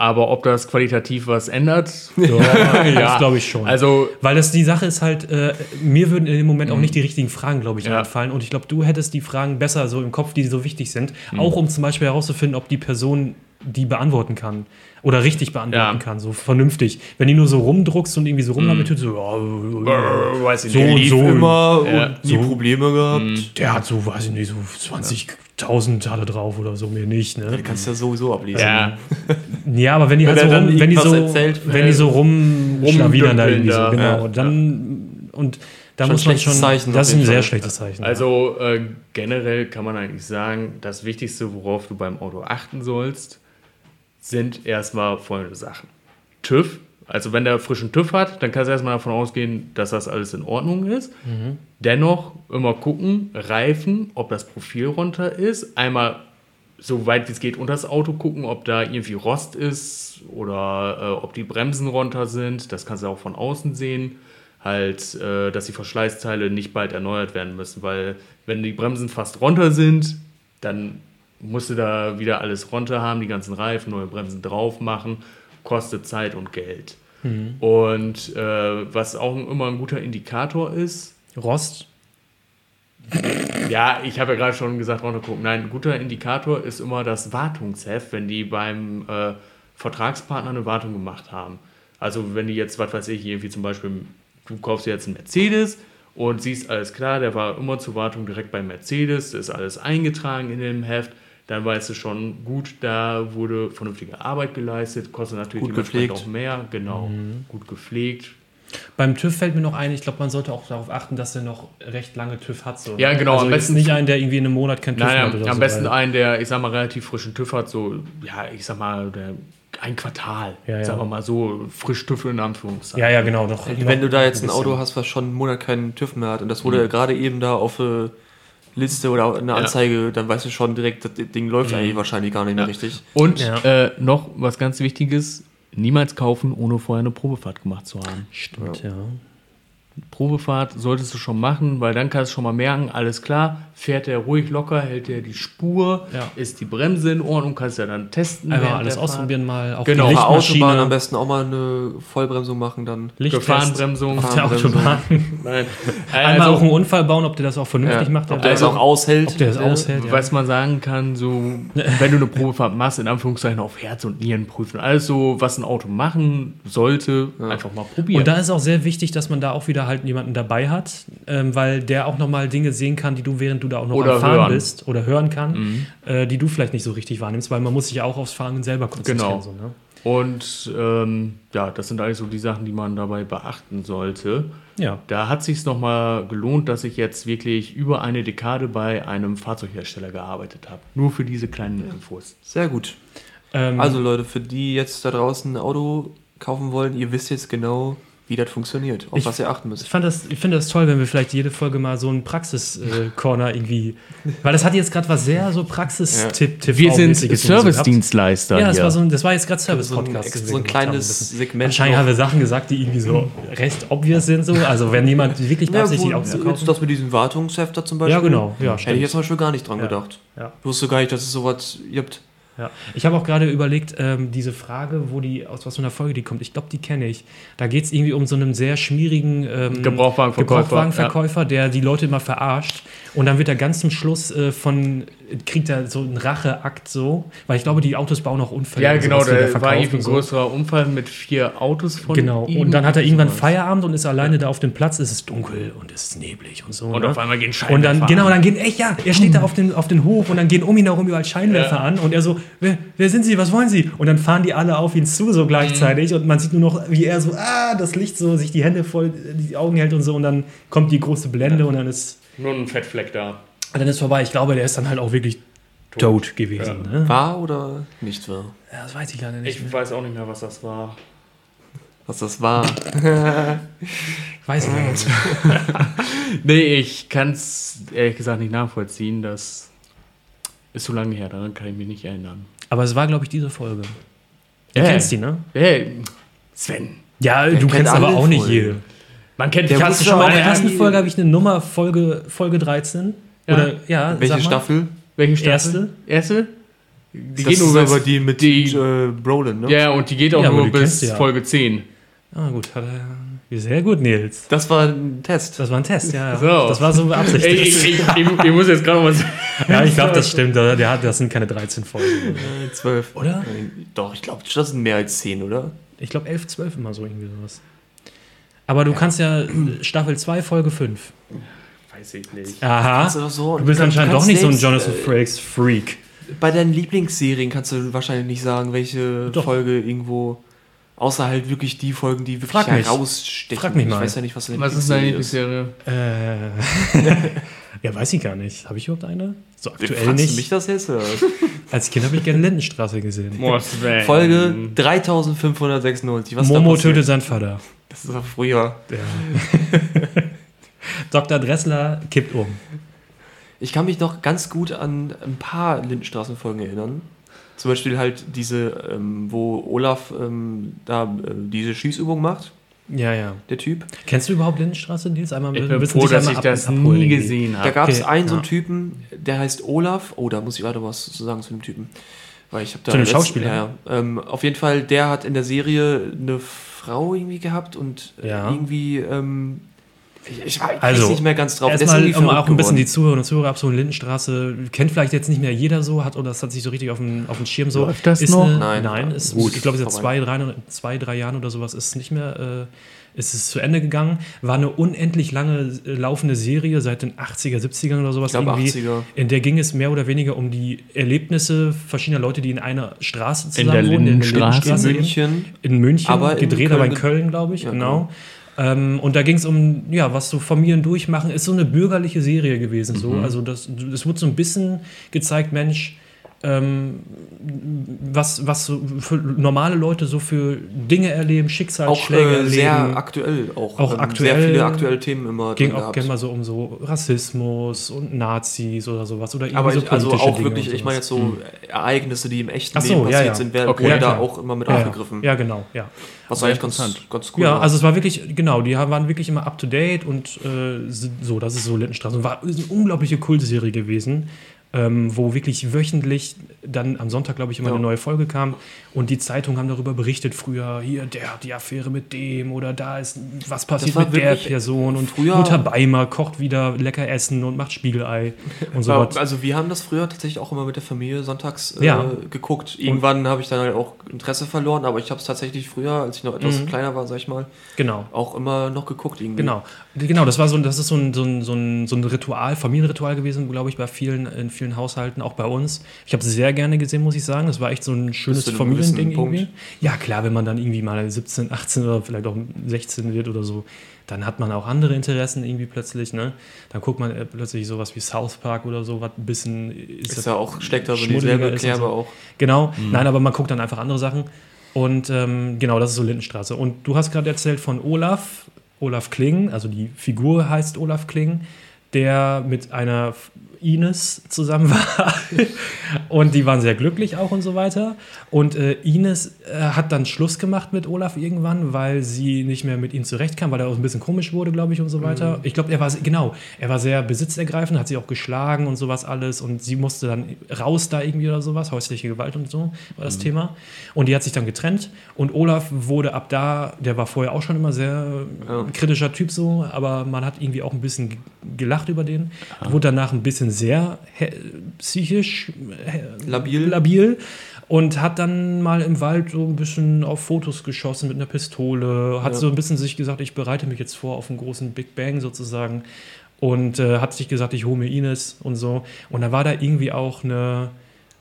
Aber ob das qualitativ was ändert, ja, Ja. das glaube ich schon. also Weil das die Sache ist halt, äh, mir würden in dem Moment auch nicht die richtigen Fragen, glaube ich, Ja. einfallen. Und ich glaube, du hättest die Fragen besser so im Kopf, die so wichtig sind. Mhm. Auch um zum Beispiel herauszufinden, ob die Person die beantworten kann. Oder richtig beantworten Ja. kann, so vernünftig. Wenn die nur so rumdruckst und irgendwie so rumlamitierst, so, ja, äh, weiß ich So nicht. und so. immer Ja. und nie So. Probleme gehabt. der hat so, weiß ich nicht, so 20.000 hat er drauf oder so, mir nicht, ne? Du kannst ja sowieso ablesen. Ja, Ja, aber wenn die halt er so rum, wenn die so, erzählt, wenn die so rumschlawinern da irgendwie so, genau, Ja. dann, und da Schon muss man schon, Zeichen das ist ein sehr schlechtes Zeichen. also äh, generell kann man eigentlich sagen, das Wichtigste, worauf du beim Auto achten sollst, sind erstmal folgende Sachen. TÜV, also wenn der frischen TÜV hat, dann kannst du erstmal davon ausgehen, dass das alles in Ordnung ist. Dennoch immer gucken, Reifen, ob das Profil runter ist. Einmal so weit wie es geht unter das Auto gucken, ob da irgendwie Rost ist oder äh, ob die Bremsen runter sind. Das kannst du auch von außen sehen. Halt, äh, dass die Verschleißteile nicht bald erneuert werden müssen, weil wenn die Bremsen fast runter sind, dann musst du da wieder alles runter haben, die ganzen Reifen, neue Bremsen drauf machen, kostet Zeit und Geld. Und äh, was auch immer ein guter Indikator ist, Rost, ja, ich habe ja gerade schon gesagt, runter gucken. Nein, ein guter Indikator ist immer das Wartungsheft, wenn die beim äh, Vertragspartner eine Wartung gemacht haben. Also wenn die jetzt, was weiß ich, irgendwie zum Beispiel, du kaufst jetzt einen Mercedes und siehst alles klar, der war immer zur Wartung direkt bei Mercedes, ist alles eingetragen in dem Heft, dann weißt du schon, gut, da wurde vernünftige Arbeit geleistet, kostet natürlich Gut gepflegt. auch mehr, genau, gut gepflegt. Beim TÜV fällt mir noch ein, ich glaube, man sollte auch darauf achten, dass er noch recht lange TÜV hat. So. Ja, genau, Also am besten- nicht einen, der irgendwie in einem Monat kein TÜV Naja, hat oder am so. besten weil- einen, der, ich sag mal, relativ frischen TÜV hat, so, ja, ich sag mal, der ein Quartal, Ja, ja. sagen wir mal so, frisch TÜV in Anführungszeichen. Ja, ja, genau. Noch, Wenn du da jetzt ein. Auto hast, was schon einen Monat keinen TÜV mehr hat und das wurde ja gerade eben da auf eine Liste oder eine Anzeige, dann weißt du schon direkt, das Ding läuft eigentlich wahrscheinlich gar nicht mehr richtig. Und Ja. äh, noch was ganz Wichtiges, niemals kaufen, ohne vorher eine Probefahrt gemacht zu haben. Stimmt, ja. Probefahrt solltest du schon machen, weil dann kannst du schon mal merken, alles klar, fährt er ruhig locker, hält er die Spur, Ja. ist die Bremse in Ordnung, kannst du ja dann testen. Einfach alles ausprobieren mal. Auch Genau. die Auf der Autobahn am besten auch mal eine Vollbremsung machen dann. Gefahrenbremsung. auf der. Autobahn. Nein. Einmal Also, auch einen Unfall bauen, ob der das auch vernünftig Ja. macht. Ob der es auch aushält. ob der das aushält. Ja. was man sagen kann, so, wenn du eine Probefahrt machst, in Anführungszeichen auf Herz und Nieren prüfen. Alles so, was ein Auto machen sollte, einfach mal probieren. Und da ist auch sehr wichtig, dass man da auch wieder halt jemanden dabei hat, ähm, weil der auch nochmal Dinge sehen kann, die du, während du da auch noch Oder am Fahren hören. bist oder hören kann, äh, die du vielleicht nicht so richtig wahrnimmst, weil man muss sich ja auch aufs Fahren selber konzentrieren. Genau. So, ne? Und ähm, ja, das sind eigentlich so die Sachen, die man dabei beachten sollte. Ja. Da hat sich nochmal gelohnt, dass ich jetzt wirklich über eine Dekade bei einem Fahrzeughersteller gearbeitet habe. Nur für diese kleinen Infos. Sehr gut. Ähm, Also Leute, für die jetzt da draußen ein Auto kaufen wollen, ihr wisst jetzt genau, wie das funktioniert, auf Ich- was ihr achten Ich, müsst. fand das, ich finde das toll, wenn wir vielleicht jede Folge mal so einen Praxis-Corner irgendwie. Weil das hat jetzt gerade was sehr so Praxistipp tv Wir sind so. Servicedienstleister Ja, das hier. war, so ein, das war jetzt gerade So Service-Podcast. so wir ein kleines. Segment. Anscheinend noch. haben wir Sachen gesagt, die irgendwie so recht obvious sind. So. Also wenn jemand wirklich ja, beabsichtigt, Autos zu jetzt das mit diesem Wartungshefter zum Beispiel. Ja, genau. Ja, Hätte ich jetzt zum Beispiel gar nicht dran Ja. gedacht. Ja. Ich wusste gar nicht, dass es sowas gibt. Ja. Ich habe auch gerade überlegt, ähm, diese Frage, wo die, aus was für einer Folge die kommt, ich glaube, die kenne ich. Da geht es irgendwie um so einen sehr schmierigen ähm, Gebrauchtwagenverkäufer, Gebrauchtwagenverkäufer, der die Leute immer verarscht. Und dann wird er ganz zum Schluss äh, von, kriegt er so einen Racheakt so, weil ich glaube, die Autos bauen auch Unfälle. Ja, und genau, die da der war irgendwie ein so. größerer Unfall mit vier Autos von Genau, ihm. und dann hat er irgendwann. Feierabend und ist alleine da auf dem Platz, es ist dunkel und es ist neblig und so. Und ne? auf einmal gehen Scheinwerfer Und dann, an. genau, dann gehen, echt, ja, er steht da auf den, auf den Hof und dann gehen um ihn herum überall Scheinwerfer Ja. an und er so, wer, wer sind Sie, was wollen Sie? Und dann fahren die alle auf ihn zu so gleichzeitig und man sieht nur noch, wie er so, ah, das Licht so, sich die Hände voll, die Augen hält und so und dann kommt die große Blende und dann ist, Nur ein Fettfleck da. Dann ist vorbei. Ich glaube, der ist dann halt auch wirklich tot, gewesen. Ne? Wahr oder nicht wahr? Ja, das weiß ich leider nicht. Ich weiß auch nicht mehr, was das war. Was das war. weiß ich leider nicht. Nee, ich kann es ehrlich gesagt nicht nachvollziehen. Das ist so lange her, daran kann ich mich nicht erinnern. Aber es war, glaube ich, diese Folge. Du Ja. kennst die, ne? Hey, Sven. Ja, du kennt kennst aber auch nicht jede. Man kennt Ich die wusste schon mal in der ersten Folge habe ich eine Nummer, Folge, Folge 13. Ja. Oder, ja, Welche. Staffel? Welche Staffel? Erste? Erste? Die das geht nur aber die mit die- äh, Brolin, ne? Ja, und die geht auch Ja, nur bis kennst ja. Folge 10. Ah, gut. Hat er, sehr gut, Nils. Das war ein Test. Das war ein Test, ja. So. Das war so Ey, beabsichtigt. ich, ich, ich, ich muss jetzt gerade was ja, ich glaube, das stimmt. Der hat, das sind keine 13 Folgen. Äh, Zwölf. Oder? Nein, Doch, ich glaube, das sind mehr als zehn, oder? Ich glaube, 11, 12 immer so irgendwie sowas. Aber du kannst ja Staffel 2, Folge 5. Weiß ich nicht. Aha. Du so- Du bist anscheinend doch nicht so ein Jonathan äh, Frakes Freak. Bei deinen Lieblingsserien kannst du wahrscheinlich nicht sagen, welche Doch. Folge irgendwo. Außer halt wirklich die Folgen, die wirklich Frag mich. herausstechen. Frag mich Ich mal. weiß ja nicht, was deine Was ist deine Lieblingsserie Lieblingsserie? Äh. ja, weiß ich gar nicht. Habe ich überhaupt eine? So aktuell Fragst du nicht. mich das jetzt? Oder? Als Kind habe ich gerne Lindenstraße gesehen. Folge 3596. Was Momo da passiert? tötet seinen Vater. Das ist doch früher. Dr. Dressler kippt um. Ich kann mich noch ganz gut an ein paar Lindenstraßenfolgen erinnern. Zum Beispiel halt diese, ähm, wo Olaf ähm, da äh, diese Schießübung macht, Ja, ja. der Typ. Kennst du überhaupt Lindenstraße, Nils? Einmal Ich wir bin froh, dass einmal ich ab- das nie gesehen Da habe. gab es Okay, einen so einen Typen, der heißt Olaf. Oh, da muss ich weiter was zu sagen zu dem Typen. Weil ich habe da Zu dem letzt- Schauspieler? Ja, ja. Ähm, auf jeden Fall, der hat in der Serie eine Frau irgendwie gehabt und Ja. irgendwie, ähm, ich, ich weiß Also, nicht mehr ganz drauf. Der ist Erstmal, um auch ein bisschen die geworden. Zuhörer und Zuhörer abzuholen, Lindenstraße kennt vielleicht jetzt nicht mehr jeder so, hat oder das hat sich so richtig auf dem, auf dem Schirm so. Läuft das ist noch? Eine, Nein. nein, ist, Gut, ich glaube, seit zwei drei, zwei, drei Jahren oder sowas ist es nicht mehr, äh, ist es zu Ende gegangen. War eine unendlich lange äh, laufende Serie seit den 80er, 70ern oder sowas. Ich glaube, irgendwie. 80er. In der ging es mehr oder weniger um die Erlebnisse verschiedener Leute, die in einer Straße In zusammen der wohnen. Lindenstraße. In. München. In München, Aber in gedreht, Köln aber in Köln, glaube ich, Ja, genau. Ähm, und da ging es um, ja, was so Familien durchmachen. Ist so eine bürgerliche Serie gewesen. So. Mhm. Also das, es wurde so ein bisschen gezeigt, Mensch, ähm, was, was so für normale Leute so für Dinge erleben, Auch Schicksalsschläge äh, erleben. sehr aktuell. Auch, Auch ähm, aktuell Sehr viele aktuelle Themen immer ging drin auch gerne mal so um so Rassismus und Nazis oder sowas. Oder irgendwie Aber so ich, also auch Dinge wirklich, ich meine jetzt so Ereignisse, die im echten so, Leben ja, passiert ja. sind, werden Okay. Ja, da auch immer mit ja, aufgegriffen. Ja, genau, ja. Was Sehr eigentlich ganz, ganz cool Ja, war. also es war wirklich, genau, die waren wirklich immer up to date und äh, so, das ist so Lindenstraße. Und war ist eine unglaubliche Kultserie gewesen, ähm, wo wirklich wöchentlich dann am Sonntag, glaube ich, immer Ja. eine neue Folge kam und die Zeitungen haben darüber berichtet, früher hier, der hat die Affäre mit dem oder da ist was passiert mit der Person und früher- Mutter Beimer kocht wieder lecker Essen und macht Spiegelei und so was. also wir haben das früher tatsächlich auch immer mit der Familie sonntags äh, Ja. geguckt. Irgendwann habe ich dann halt auch Interesse verloren, aber ich habe es tatsächlich früher, als ich noch etwas Mhm. kleiner war, sag ich mal, Genau. auch immer noch geguckt irgendwie. Genau, genau, das war so, ein- das ist so ein, so ein, so ein, so ein Ritual, Familienritual gewesen, glaube ich, bei vielen, in vielen Haushalten, auch bei uns. Ich habe es sehr gerne gesehen, muss ich sagen. Das war echt so ein schönes Familiending irgendwie. Ja, klar, wenn man dann irgendwie mal 17, 18 oder vielleicht auch 16 wird oder so, dann hat man auch andere Interessen irgendwie plötzlich, ne? Dann guckt man äh, plötzlich sowas wie South Park oder so, was ein bisschen Ist ja auch, steckt da so dieselbe ist Kerbe so. auch. Genau, nein, aber man guckt dann einfach andere Sachen. Und ähm, genau, das ist so Lindenstraße. Und du hast gerade erzählt von Olaf, Olaf Kling, also die Figur heißt Olaf Kling, der mit einer Ines zusammen war. und die waren sehr glücklich auch und so weiter. Und äh, Ines äh, hat dann Schluss gemacht mit Olaf irgendwann, weil sie nicht mehr mit ihm zurechtkam, weil er auch ein bisschen komisch wurde, glaube ich, und so weiter. Ich glaube, er war, genau, er war sehr besitzergreifend, hat sie auch geschlagen und sowas alles. Und sie musste dann raus da irgendwie oder sowas, häusliche Gewalt und so war das Thema. Und die hat sich dann getrennt. Und Olaf wurde ab da, der war vorher auch schon immer sehr Ja. kritischer Typ so, aber man hat irgendwie auch ein bisschen ge- gelacht über den. Wurde danach ein bisschen sehr he- psychisch Labil. labil und hat dann mal im Wald so ein bisschen auf Fotos geschossen mit einer Pistole, hat Ja. so ein bisschen sich gesagt, ich bereite mich jetzt vor auf einen großen Big Bang sozusagen und äh, hat sich gesagt, ich hole mir Ines und so und da war da irgendwie auch eine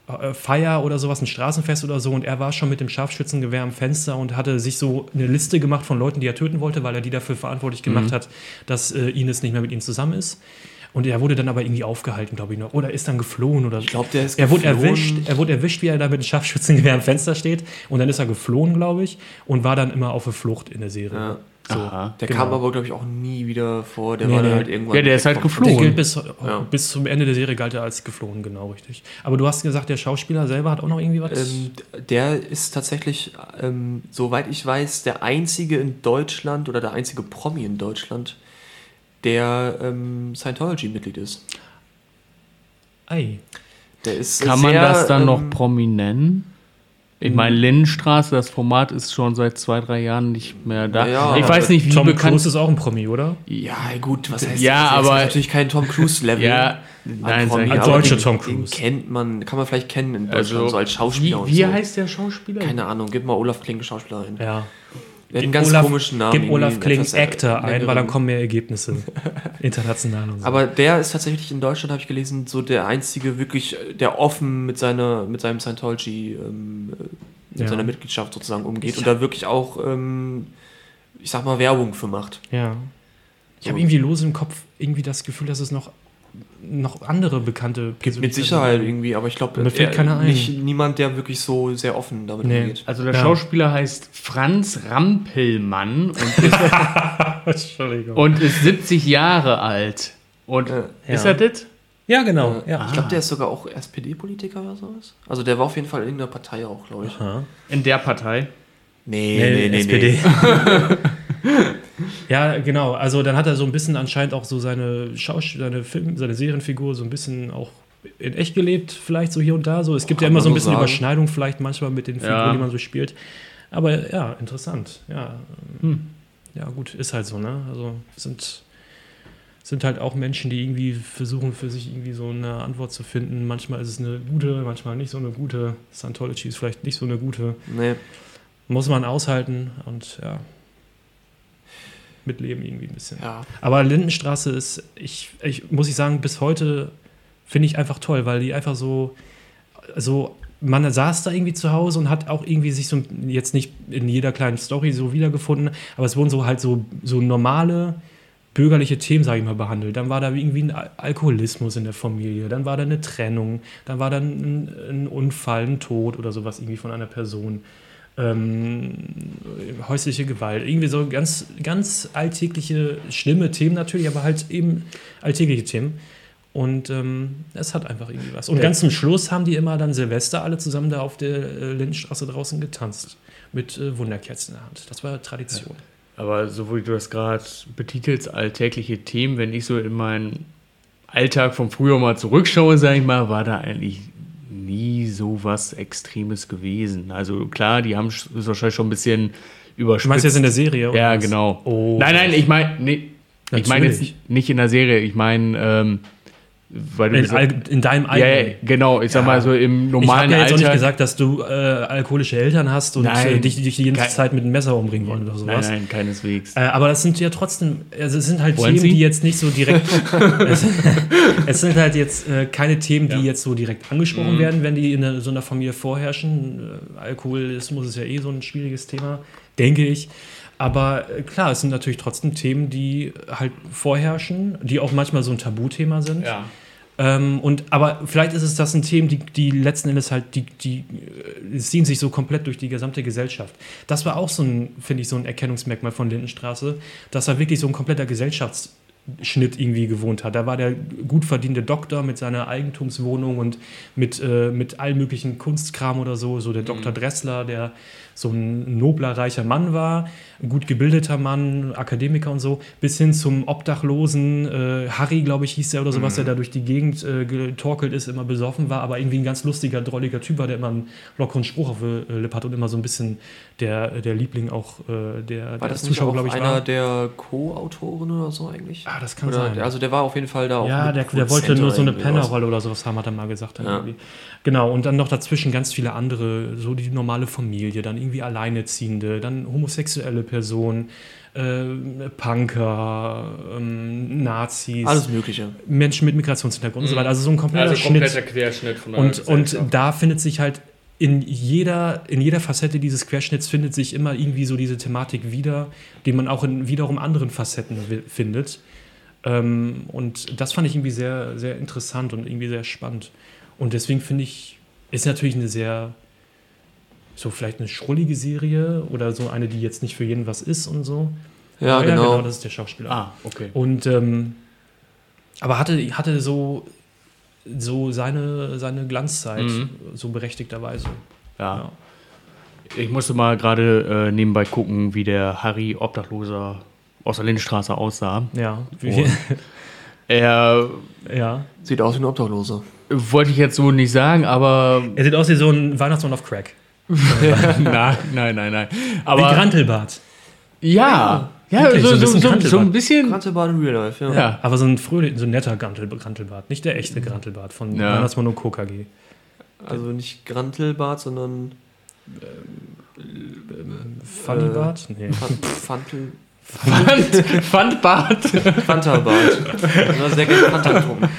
äh, Feier oder sowas, ein Straßenfest oder so und er war schon mit dem Scharfschützengewehr am Fenster und hatte sich so eine Liste gemacht von Leuten, die er töten wollte, weil er die dafür verantwortlich gemacht hat, dass äh, Ines nicht mehr mit ihm zusammen ist. Und er wurde dann aber irgendwie aufgehalten, glaube ich noch. Oder ist dann geflohen oder Ich glaube, der ist er wurde geflohen. erwischt, er wurde erwischt, wie er da mit dem Scharfschützengewehr am Fenster steht. Und dann ist er geflohen, glaube ich, und war dann immer auf der Flucht in der Serie. Ja. So. Aha. Der Genau. kam aber, glaube ich, auch nie wieder vor. Der Nee, war dann nee. halt irgendwann. Ja, der ist halt geflohen. Der gilt bis, Ja. bis zum Ende der Serie galt er als geflohen, genau richtig. Aber du hast gesagt, der Schauspieler selber hat auch noch irgendwie was. Ähm, der ist tatsächlich, ähm, soweit ich weiß, der einzige in Deutschland oder der einzige Promi in Deutschland, der ähm, Scientology-Mitglied ist. Ei. Der ist Kann man sehr, das dann noch ähm, Promi nennen? Ich meine, Lindenstraße, das Format ist schon seit zwei, drei Jahren nicht mehr da. Ja, ich weiß nicht, wie Tom bekannt. Cruise ist auch ein Promi, oder? Ja, gut, was heißt Ja, das? Aber- ist natürlich kein Tom Cruise-Level. Ja, an nein, Promi, aber deutscher den- Tom Den Cruise. kennt man, kann man vielleicht kennen in Deutschland, Also, so als Schauspieler wie, und wie so. heißt der Schauspieler? Keine Ahnung, gib mal Olaf Kling Schauspieler ein. Ja. Hat einen Gib ganz Olaf- komischen Namen. Gib Olaf irgendwie, Kling etwas, äh, Actor ein, weil dann kommen mehr Ergebnisse. International und so. Aber der ist tatsächlich in Deutschland, habe ich gelesen, so der einzige wirklich, der offen mit seiner, mit seinem Scientology, ähm, äh, mit Ja. seiner Mitgliedschaft sozusagen umgeht Ich und da wirklich auch, ähm, ich sag mal, Werbung für macht. ja. Ich habe irgendwie lose im Kopf irgendwie das Gefühl, dass es noch, noch andere bekannte Mit Sicherheit irgendwie, aber ich glaube, Mir fällt keiner ein. nicht niemand, der wirklich so sehr offen damit Nee. umgeht. Also der Ja. Schauspieler heißt Franz Rampelmann und ist, Entschuldigung. und ist 70 Jahre alt. Und Ja. ist er das? ja, genau. Äh, Ja. Ich glaube, der ist sogar auch SPD-Politiker oder sowas. Also der war auf jeden Fall in irgendeiner Partei auch, glaube ich. Aha. In der Partei. Nee, Nee, SPD. ja, genau. Also dann hat er so ein bisschen anscheinend auch so seine Schaus seine Film, seine Serienfigur so ein bisschen auch in echt gelebt, vielleicht so hier und da. So, es gibt Kann ja immer so ein bisschen sagen. Überschneidung vielleicht manchmal mit den Figuren, Ja. die man so spielt. Aber ja, interessant. Ja, Hm. ja gut, ist halt so, ne? Also sind sind halt auch Menschen, die irgendwie versuchen, für sich irgendwie so eine Antwort zu finden. Manchmal ist es eine gute, manchmal nicht so eine gute. Scientology ist vielleicht nicht so eine gute. Nee. Muss man aushalten und ja, mitleben irgendwie ein bisschen. Ja. Aber Lindenstraße ist, ich, ich muss ich sagen, bis heute finde ich einfach toll, weil die einfach so, so, man saß da irgendwie zu Hause und hat auch irgendwie sich so, jetzt nicht in jeder kleinen Story so wiedergefunden, aber es wurden so halt so, so normale, bürgerliche Themen, sage ich mal, behandelt. Dann war da irgendwie ein Al Alkoholismus in der Familie, dann war da eine Trennung, dann war da ein, ein Unfall, ein Tod oder sowas irgendwie von einer Person. Ähm, häusliche Gewalt, irgendwie so ganz, ganz alltägliche, schlimme Themen natürlich, aber halt eben alltägliche Themen. Und ähm, es hat einfach irgendwie was. Und Ja. ganz zum Schluss haben die immer dann Silvester alle zusammen da auf der äh, Lindenstraße draußen getanzt. Mit äh, Wunderkerzen in der Hand. Das war Tradition. Aber so wie du das gerade betitelst, alltägliche Themen, wenn ich so in meinen Alltag von früher mal zurückschaue, sage ich mal, war da eigentlich nie so was Extremes gewesen. Also klar, die haben es wahrscheinlich schon ein bisschen überspitzt. Du meinst jetzt in der Serie? oder Ja, was? genau. Oh. nein, nein, ich meine, nee, ich meine jetzt nicht in der Serie, ich meine, ähm, weil du In, gesagt- in deinem ja, eigenen. ja, genau, ich sag mal so im Ich normalen habe ja jetzt auch nicht gesagt, dass du äh, alkoholische Eltern hast und Nein. äh, dich, dich die ganze Zeit mit einem Messer umbringen wollen oder nein, sowas. nein, keineswegs. Äh, aber das sind ja trotzdem, also es sind halt Wollen Themen, Sie? die jetzt nicht so direkt. es, es sind halt jetzt äh, keine Themen, die jetzt so direkt angesprochen Mhm. werden, wenn die in so einer Familie vorherrschen. Äh, Alkoholismus ist ja eh so ein schwieriges Thema, denke ich. Aber äh, klar, es sind natürlich trotzdem Themen, die halt vorherrschen, die auch manchmal so ein Tabuthema sind. ja. Ähm, und, aber vielleicht ist es das ein Thema, die, die letzten Endes halt, die, die äh, ziehen sich so komplett durch die gesamte Gesellschaft. Das war auch so ein, finde ich, so ein Erkennungsmerkmal von Lindenstraße, dass er wirklich so ein kompletter Gesellschaftsschnitt irgendwie gewohnt hat. Da war der gut verdiente Doktor mit seiner Eigentumswohnung und mit, äh, mit allen möglichen Kunstkram oder so, so der Dr. Dressler, der so ein nobler, reicher Mann war, ein gut gebildeter Mann, Akademiker und so, bis hin zum Obdachlosen, äh, Harry, glaube ich, hieß der oder sowas, der da durch die Gegend äh, getorkelt ist, immer besoffen war, aber irgendwie ein ganz lustiger, drolliger Typ war, der immer einen lockeren Spruch auf der äh, Lippe hat und immer so ein bisschen der, der Liebling auch äh, der, War der das Zuschauer, glaube ich, einer war. der Co-Autoren oder so eigentlich? Ah, das kann Oder, sein. Also der war auf jeden Fall da auch. Ja, der, der wollte nur so eine. Pennerrolle oder sowas haben, hat er mal gesagt. Dann Ja. irgendwie. Genau, und dann noch dazwischen ganz viele andere, so die normale Familie, dann irgendwie Alleinerziehende, dann homosexuelle Personen, äh, Punker, ähm, Nazis, Alles Mögliche. Menschen mit Migrationshintergrund und so weiter. Also so ein kompletter Also Schnitt. kompletter Querschnitt von der Und, und da findet sich halt in jeder, in jeder Facette dieses Querschnitts findet sich immer irgendwie so diese Thematik wieder, die man auch in wiederum anderen Facetten findet. Ähm, und das fand ich irgendwie sehr, sehr interessant und irgendwie sehr spannend. Und deswegen finde ich, ist natürlich eine sehr, so vielleicht eine schrullige Serie oder so eine, die jetzt nicht für jeden was ist und so. Ja, Aber genau. das ist der Schauspieler. ah, okay. Und ähm, aber hatte, hatte so, so seine, seine Glanzzeit, Mhm. so berechtigterweise. Ja. Ich musste mal gerade äh, nebenbei gucken, wie der Harry Obdachloser aus der Lindenstraße aussah. Ja. Wie. Er ja. Sieht aus wie ein Obdachloser. wollte ich jetzt so nicht sagen, aber Er sieht aus wie so ein Weihnachtsmann auf Crack. nein, nein, nein, nein. Wie Aber Grantelbart. ja, ja, Wirklich, so, so ein so, bisschen so, ein bisschen. Grantelbart in Real Life, ja. Ja, Aber so ein fröhlich, so ein netter Grantel, Grantelbart. Nicht der echte Grantelbart von Ja. Und Co. KG. Also nicht Grantelbart, sondern Funnybart? Nee. Fan- Fantel. Pfand, Pfandbart. Fantabart. Ja, sehr gerne Fanta getrunken.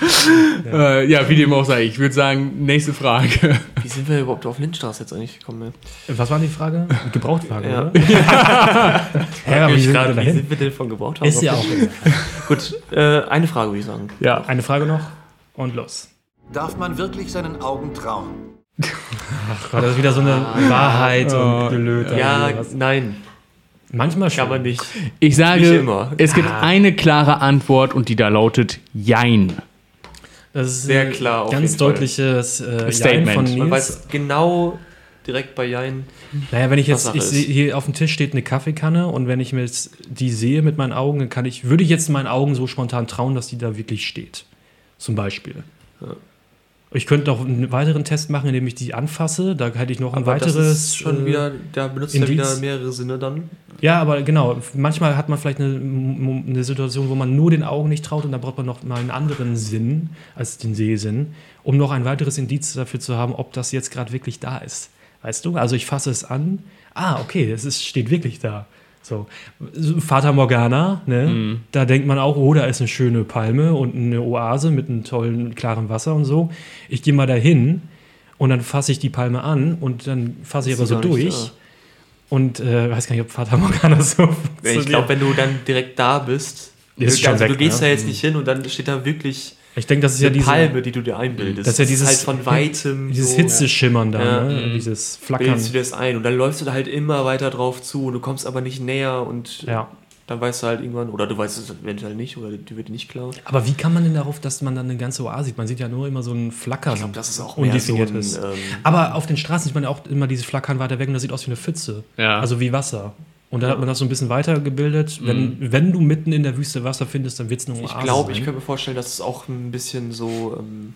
äh, ja, wie dem auch sei. Ich würde sagen, nächste Frage. Wie sind wir überhaupt auf Lindstraße jetzt eigentlich gekommen? Was war die Frage? Gebrauchtwagen, Ja. oder? Hä, aber wie sind wir Gerade, wie dahin? sind wir denn von gebraucht haben? Ist ja auch. Gut, äh, eine Frage würde ich sagen. Ja. Eine Frage noch und los. Darf man wirklich seinen Augen trauen? War das wieder so eine Wahrheit Oh, und Gelöt? Ja, nein, manchmal schon. man nicht. Ich sage, Nicht immer. es gibt eine klare Antwort und die da lautet Jein. Das ist Sehr ein klar, auf Ganz deutliches äh, Statement. Jein von Man Man Nils. weiß genau direkt bei Jein. Naja, wenn ich jetzt, ich sehe, hier auf dem Tisch steht eine Kaffeekanne und wenn ich mir jetzt die sehe mit meinen Augen, dann kann ich, würde ich jetzt meinen Augen so spontan trauen, dass die da wirklich steht. Zum Beispiel. Ich könnte noch einen weiteren Test machen, indem ich die anfasse. Da hätte ich noch ein Aber weiteres. das ist schon äh, wieder, da benutzt er wieder mehrere Sinne dann. Ja, aber genau. Manchmal hat man vielleicht eine, eine Situation, wo man nur den Augen nicht traut und da braucht man noch mal einen anderen Sinn als den Sehsinn, um noch ein weiteres Indiz dafür zu haben, ob das jetzt gerade wirklich da ist. Weißt du? Also ich fasse es an. Ah, okay, es ist, steht wirklich da. So. Fata Morgana, ne? Da denkt man auch, oh, da ist eine schöne Palme und eine Oase mit einem tollen, klaren Wasser und so. Ich gehe mal dahin und dann fasse ich die Palme an und dann fasse ich aber so durch. Und äh, weiß gar nicht, ob Fata Morgana so Ich glaube, wenn du dann direkt da bist Ist schon also weg, du gehst ne? da jetzt nicht hin und dann steht da wirklich Ich denke, das ist ja eine diese, Palme, die du dir einbildest. das ist ja dieses, halt von weitem dieses so, Hitzeschimmern da, Ja. ne? dieses Flackern. bildest du dir das ein und dann läufst du da halt immer weiter drauf zu und du kommst aber nicht näher und Ja. dann weißt du halt irgendwann, oder du weißt es eventuell nicht, oder die wird dir nicht klar. Aber wie kann man denn darauf, dass man dann eine ganze Oase sieht? Man sieht ja nur immer so ein Flackern. Ich glaube, das ist auch mehr so ein, ähm, Aber auf den Straßen sieht man ja auch immer dieses Flackern weiter weg und das sieht aus wie eine Pfütze. Ja. Also wie Wasser. Und dann hat man das so ein bisschen weitergebildet. Wenn, wenn du mitten in der Wüste Wasser findest, dann wird es eine Oase ich glaube, ich könnte mir vorstellen, dass es auch ein bisschen so, ähm,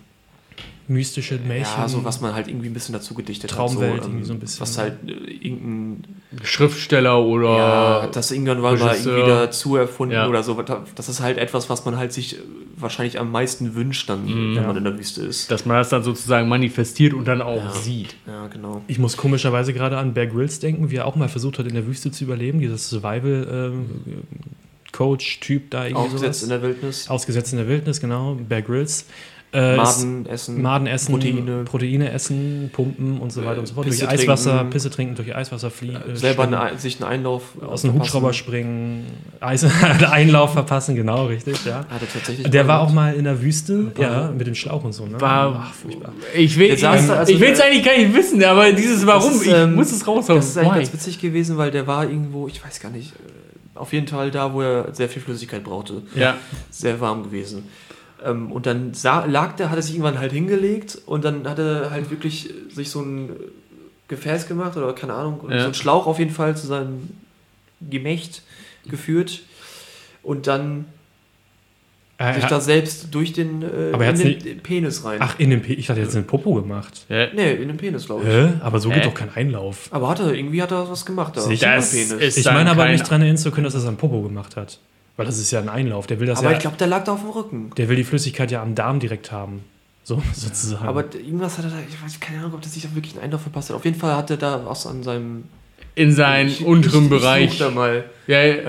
Mystische Märchen. ja, so was man halt irgendwie ein bisschen dazu gedichtet Traumwelt hat. So, ähm, irgendwie so ein bisschen, Was ne? halt äh, irgendein Schriftsteller oder. Ja, das irgendwann mal irgendwie dazu erfunden Ja. oder so. Das ist halt etwas, was man halt sich äh, wahrscheinlich am meisten wünscht, dann, Mhm. wenn man in der Wüste ist. dass man das dann sozusagen manifestiert und dann auch Ja. sieht. Ja, genau. Ich muss komischerweise gerade an Bear Grylls denken, wie er auch mal versucht hat, in der Wüste zu überleben. Dieses Survival-Coach-Typ da irgendwie Aufgesetzt sowas. in der Wildnis. Ausgesetzt in der Wildnis, genau. Bear Grylls. Äh, Maden essen. Maden essen, Proteine. Proteine essen, pumpen und so weiter und so fort. Pisse durch Eiswasser, trinken. Pisse trinken, durch Eiswasser fliegen. äh, Selber schwimmen, eine, sich einen Einlauf aus einem. Hubschrauber springen, Eis, Einlauf verpassen, genau, richtig, ja. Hat er tatsächlich Der war auch mal in der Wüste, ja, mit dem Schlauch und so, ne? War, Ach, furchtbar. ich will also es der- eigentlich gar nicht wissen, aber dieses Warum, ist, ich ähm, muss es raushauen. Das ist eigentlich Why? ganz witzig gewesen, weil der war irgendwo, ich weiß gar nicht, äh, auf jeden Fall da, wo er sehr viel Flüssigkeit brauchte. Ja. Sehr warm gewesen. Ähm, und dann sah, lag der, hat er sich irgendwann halt hingelegt und dann hat er halt wirklich äh, sich so ein äh, Gefäß gemacht oder keine Ahnung, Ja. so ein Schlauch auf jeden Fall zu seinem Gemächt geführt und dann Äh, sich da selbst durch den, äh, Aber in den Penis rein. ach, in dem P ich dachte, jetzt einen Popo gemacht. Ja. Nee, in den Penis, glaube ich. Hä? Aber so Hä? geht doch kein Einlauf. Aber hat er, irgendwie hat er was gemacht da. Sicher? Das Penis. ist- Ich meine aber nicht daran erinnern zu können, dass er es am Popo gemacht hat. Weil das ist ja ein Einlauf. Der will das Aber ja, ich glaube, der lag da auf dem Rücken. der will die Flüssigkeit ja am Darm direkt haben. So, sozusagen. Aber irgendwas hat er da, ich weiß keine Ahnung, ob der sich da wirklich einen Einlauf verpasst hat. Auf jeden Fall hat er da was an seinem In seinen Ich- unteren ich, Bereich. Ich such da mal. ja, Äh,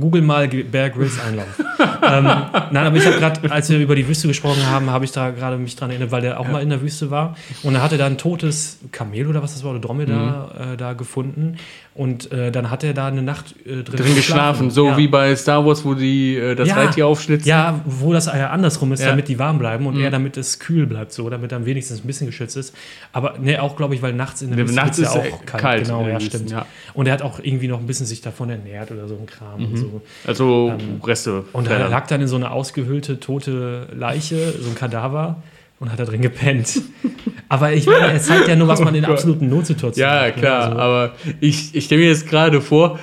Google mal Bear Grylls Einlauf. ähm, nein, aber ich habe gerade, als wir über die Wüste gesprochen haben, habe ich da gerade mich dran erinnert, weil der auch mal in der Wüste war. Und dann hat er da ein totes Kamel oder was das war, oder Dromedar äh, da gefunden. Und äh, dann hat er da eine Nacht äh, drin, drin geschlafen, so ja. wie bei Star Wars, wo die äh, das Ja. Reittier aufschlitzen. Ja, wo das ja andersrum ist, Ja. damit die warm bleiben und Mhm. er damit es kühl bleibt, so, damit er wenigstens ein bisschen geschützt ist. Aber ne, auch glaube ich, weil nachts in der Ja, Wüste nachts ja ist auch äh, kalt. kalt Genau, ja, stimmt. Ja. Und er hat auch irgendwie noch ein bisschen sich davon ernährt oder so ein Kram und so. Also Ähm, Reste. Und er lag dann in so eine ausgehöhlte, tote Leiche, so ein Kadaver, und hat da drin gepennt. Aber ich meine, er zeigt ja nur, was man in Oh absoluten Notsituationen Ja, macht, ne? klar, Also, aber ich, ich stelle mir jetzt gerade vor,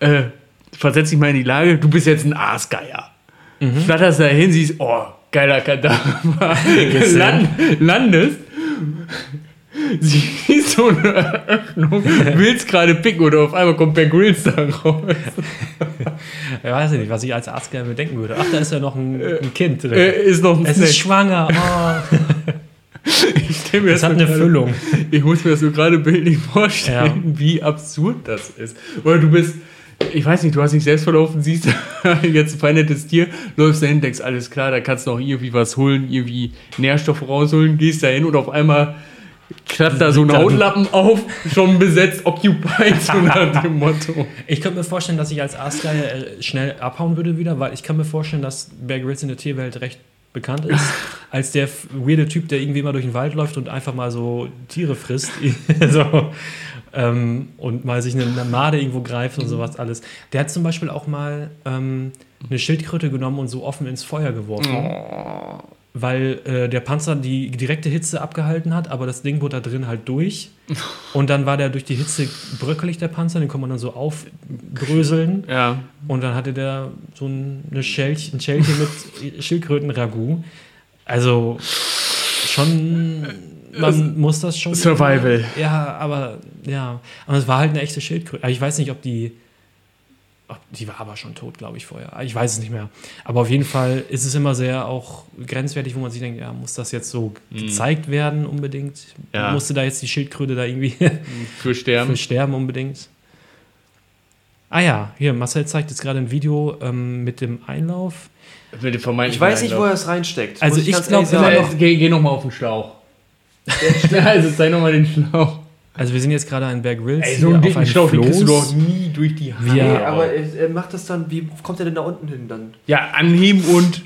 äh, versetz dich mal in die Lage, du bist jetzt ein Aasgeier. Mhm. Flatterst da hin, siehst, oh, geiler Kadaver. Land, landest, siehst so eine Öffnung, willst gerade picken oder auf einmal kommt Per Grills da raus. ich weiß nicht, was ich als Arzt gerne bedenken würde. Ach, da ist ja noch ein, ein Kind drin. Äh, ist noch ein es Snack. ist schwanger. Oh, Ich mir es das hat eine gerade- Füllung. Ich muss mir das so gerade bildlich vorstellen, wie absurd das ist. Oder du bist, ich weiß nicht, du hast dich selbst verlaufen, siehst jetzt ein vernettes Tier, läufst dahin, denkst, alles klar, da kannst du noch irgendwie was holen, irgendwie Nährstoffe rausholen, gehst dahin und auf einmal klappt da so ein Hautlappen auf, schon besetzt, occupied, so nach dem Motto. Ich könnte mir vorstellen, dass ich als Aasgeier äh, schnell abhauen würde wieder, weil ich kann mir vorstellen, dass Bear Grylls in der Tierwelt recht bekannt ist, als der weirde Typ, der irgendwie mal durch den Wald läuft und einfach mal so Tiere frisst so, ähm, und mal sich eine, eine Made irgendwo greift und sowas alles. Der hat zum Beispiel auch mal ähm, eine Schildkröte genommen und so offen ins Feuer geworfen. Weil äh, der Panzer die direkte Hitze abgehalten hat, aber das Ding wurde da drin halt durch. Und dann war der durch die Hitze bröckelig, der Panzer, den konnte man dann so aufbröseln. Ja, Und dann hatte der so ein, eine Schälch, ein Schälchen mit Schildkröten-Ragout. Also schon, man muss das schon. Survival. Ja, aber ja. Aber es war halt eine echte Schildkröte. Aber Ich weiß nicht, ob die. Die war aber schon tot, glaube ich, vorher. Ich weiß es nicht mehr. Aber auf jeden Fall ist es immer sehr auch grenzwertig, wo man sich denkt, ja, muss das jetzt so gezeigt werden unbedingt? Ja. Musste da jetzt die Schildkröte da irgendwie für Sterben. für Sterben unbedingt. Ah ja, hier, Marcel zeigt jetzt gerade ein Video ähm, mit dem Einlauf. Mit dem vermeintlichen ich weiß nicht, wo Einlauf. er es reinsteckt. Also muss ich ganz glaub ehrlich immer noch- Geh, geh nochmal auf den Schlauch. also zeig nochmal den Schlauch. Also wir sind jetzt gerade an Bear Grylls. Ey, so einen auf dicken Schlauch, den kriegst du doch nie durch die Hand. Nee, Ja. aber er, macht das dann, wie kommt er denn da unten hin dann? Ja, anheben und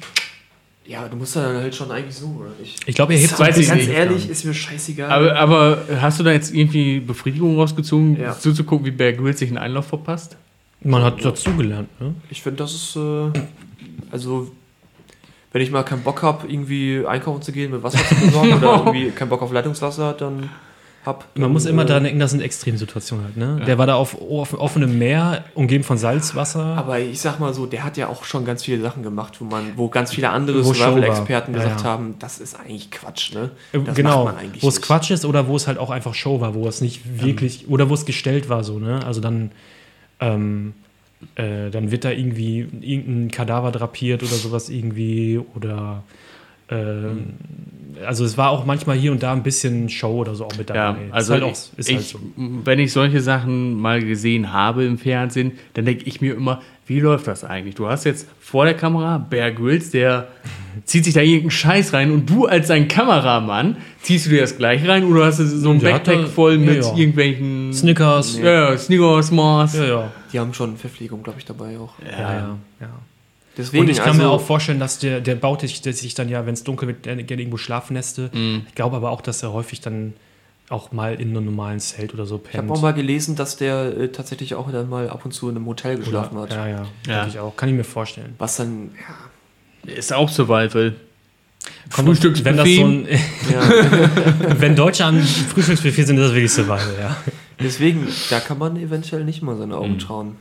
Ja, du musst dann halt schon eigentlich so, oder nicht? Ich glaube, er hebt Weiß ein ich Ganz nicht. ehrlich, ist mir scheißegal. Aber, aber hast du da jetzt irgendwie Befriedigung rausgezogen, Ja. zuzugucken, wie Bear Grylls sich einen Einlauf verpasst? Man hat dazugelernt, ne? ich finde, das ist, äh, also, wenn ich mal keinen Bock habe, irgendwie einkaufen zu gehen, mit Wasser zu besorgen oder irgendwie keinen Bock auf Leitungswasser, dann hab. Man muss immer äh, daran denken, das sind Extremsituationen halt, ne? Der war da auf, auf offenem Meer, umgeben von Salzwasser. Aber ich sag mal so, der hat ja auch schon ganz viele Sachen gemacht, wo man, wo ganz viele andere. Survival-Experten Ja, gesagt ja. haben, das ist eigentlich Quatsch, ne? Äh, Das genau, wo es. Quatsch ist oder wo es halt auch einfach Show war, wo es nicht wirklich, oder wo es gestellt war, so, ne? Also dann, ähm, äh, dann wird da irgendwie irgendein Kadaver drapiert oder sowas irgendwie oder ähm, also es war auch manchmal hier und da ein bisschen Show oder so auch mit dabei. Ja, also halt auch, ist ich, halt so. wenn ich solche Sachen mal gesehen habe im Fernsehen, dann denke ich mir immer, wie läuft das eigentlich? Du hast jetzt vor der Kamera Bear Grylls, der zieht sich da irgendeinen Scheiß rein und du als sein Kameramann ziehst du dir das gleich rein oder hast du so ein Der Backpack da- voll mit ja, ja. irgendwelchen Snickers. Ja, ja, Snickers, Mars. Ja, ja. Die haben schon Verpflegung, glaube ich, dabei auch. Ja, ja, ja. Deswegen, Und ich kann also, mir auch vorstellen, dass der, der baut sich, der sich dann ja, wenn es dunkel wird, gerne irgendwo Schlafneste. Mhm. Ich glaube aber auch, dass er häufig dann auch mal in einem normalen Zelt oder so pennt. Ich habe auch mal gelesen, dass der äh, tatsächlich auch dann mal ab und zu in einem Hotel geschlafen hat. Ja, ja, Ja. Denke ich auch. Kann ich mir vorstellen. Was dann, ja, Ist auch Survival. Frühstücksbuffet. wenn das so ein, ja. wenn Deutsche am Frühstücksbuffet sind, ist das wirklich Survival, ja. deswegen, da kann man eventuell nicht mal seine. Augen trauen.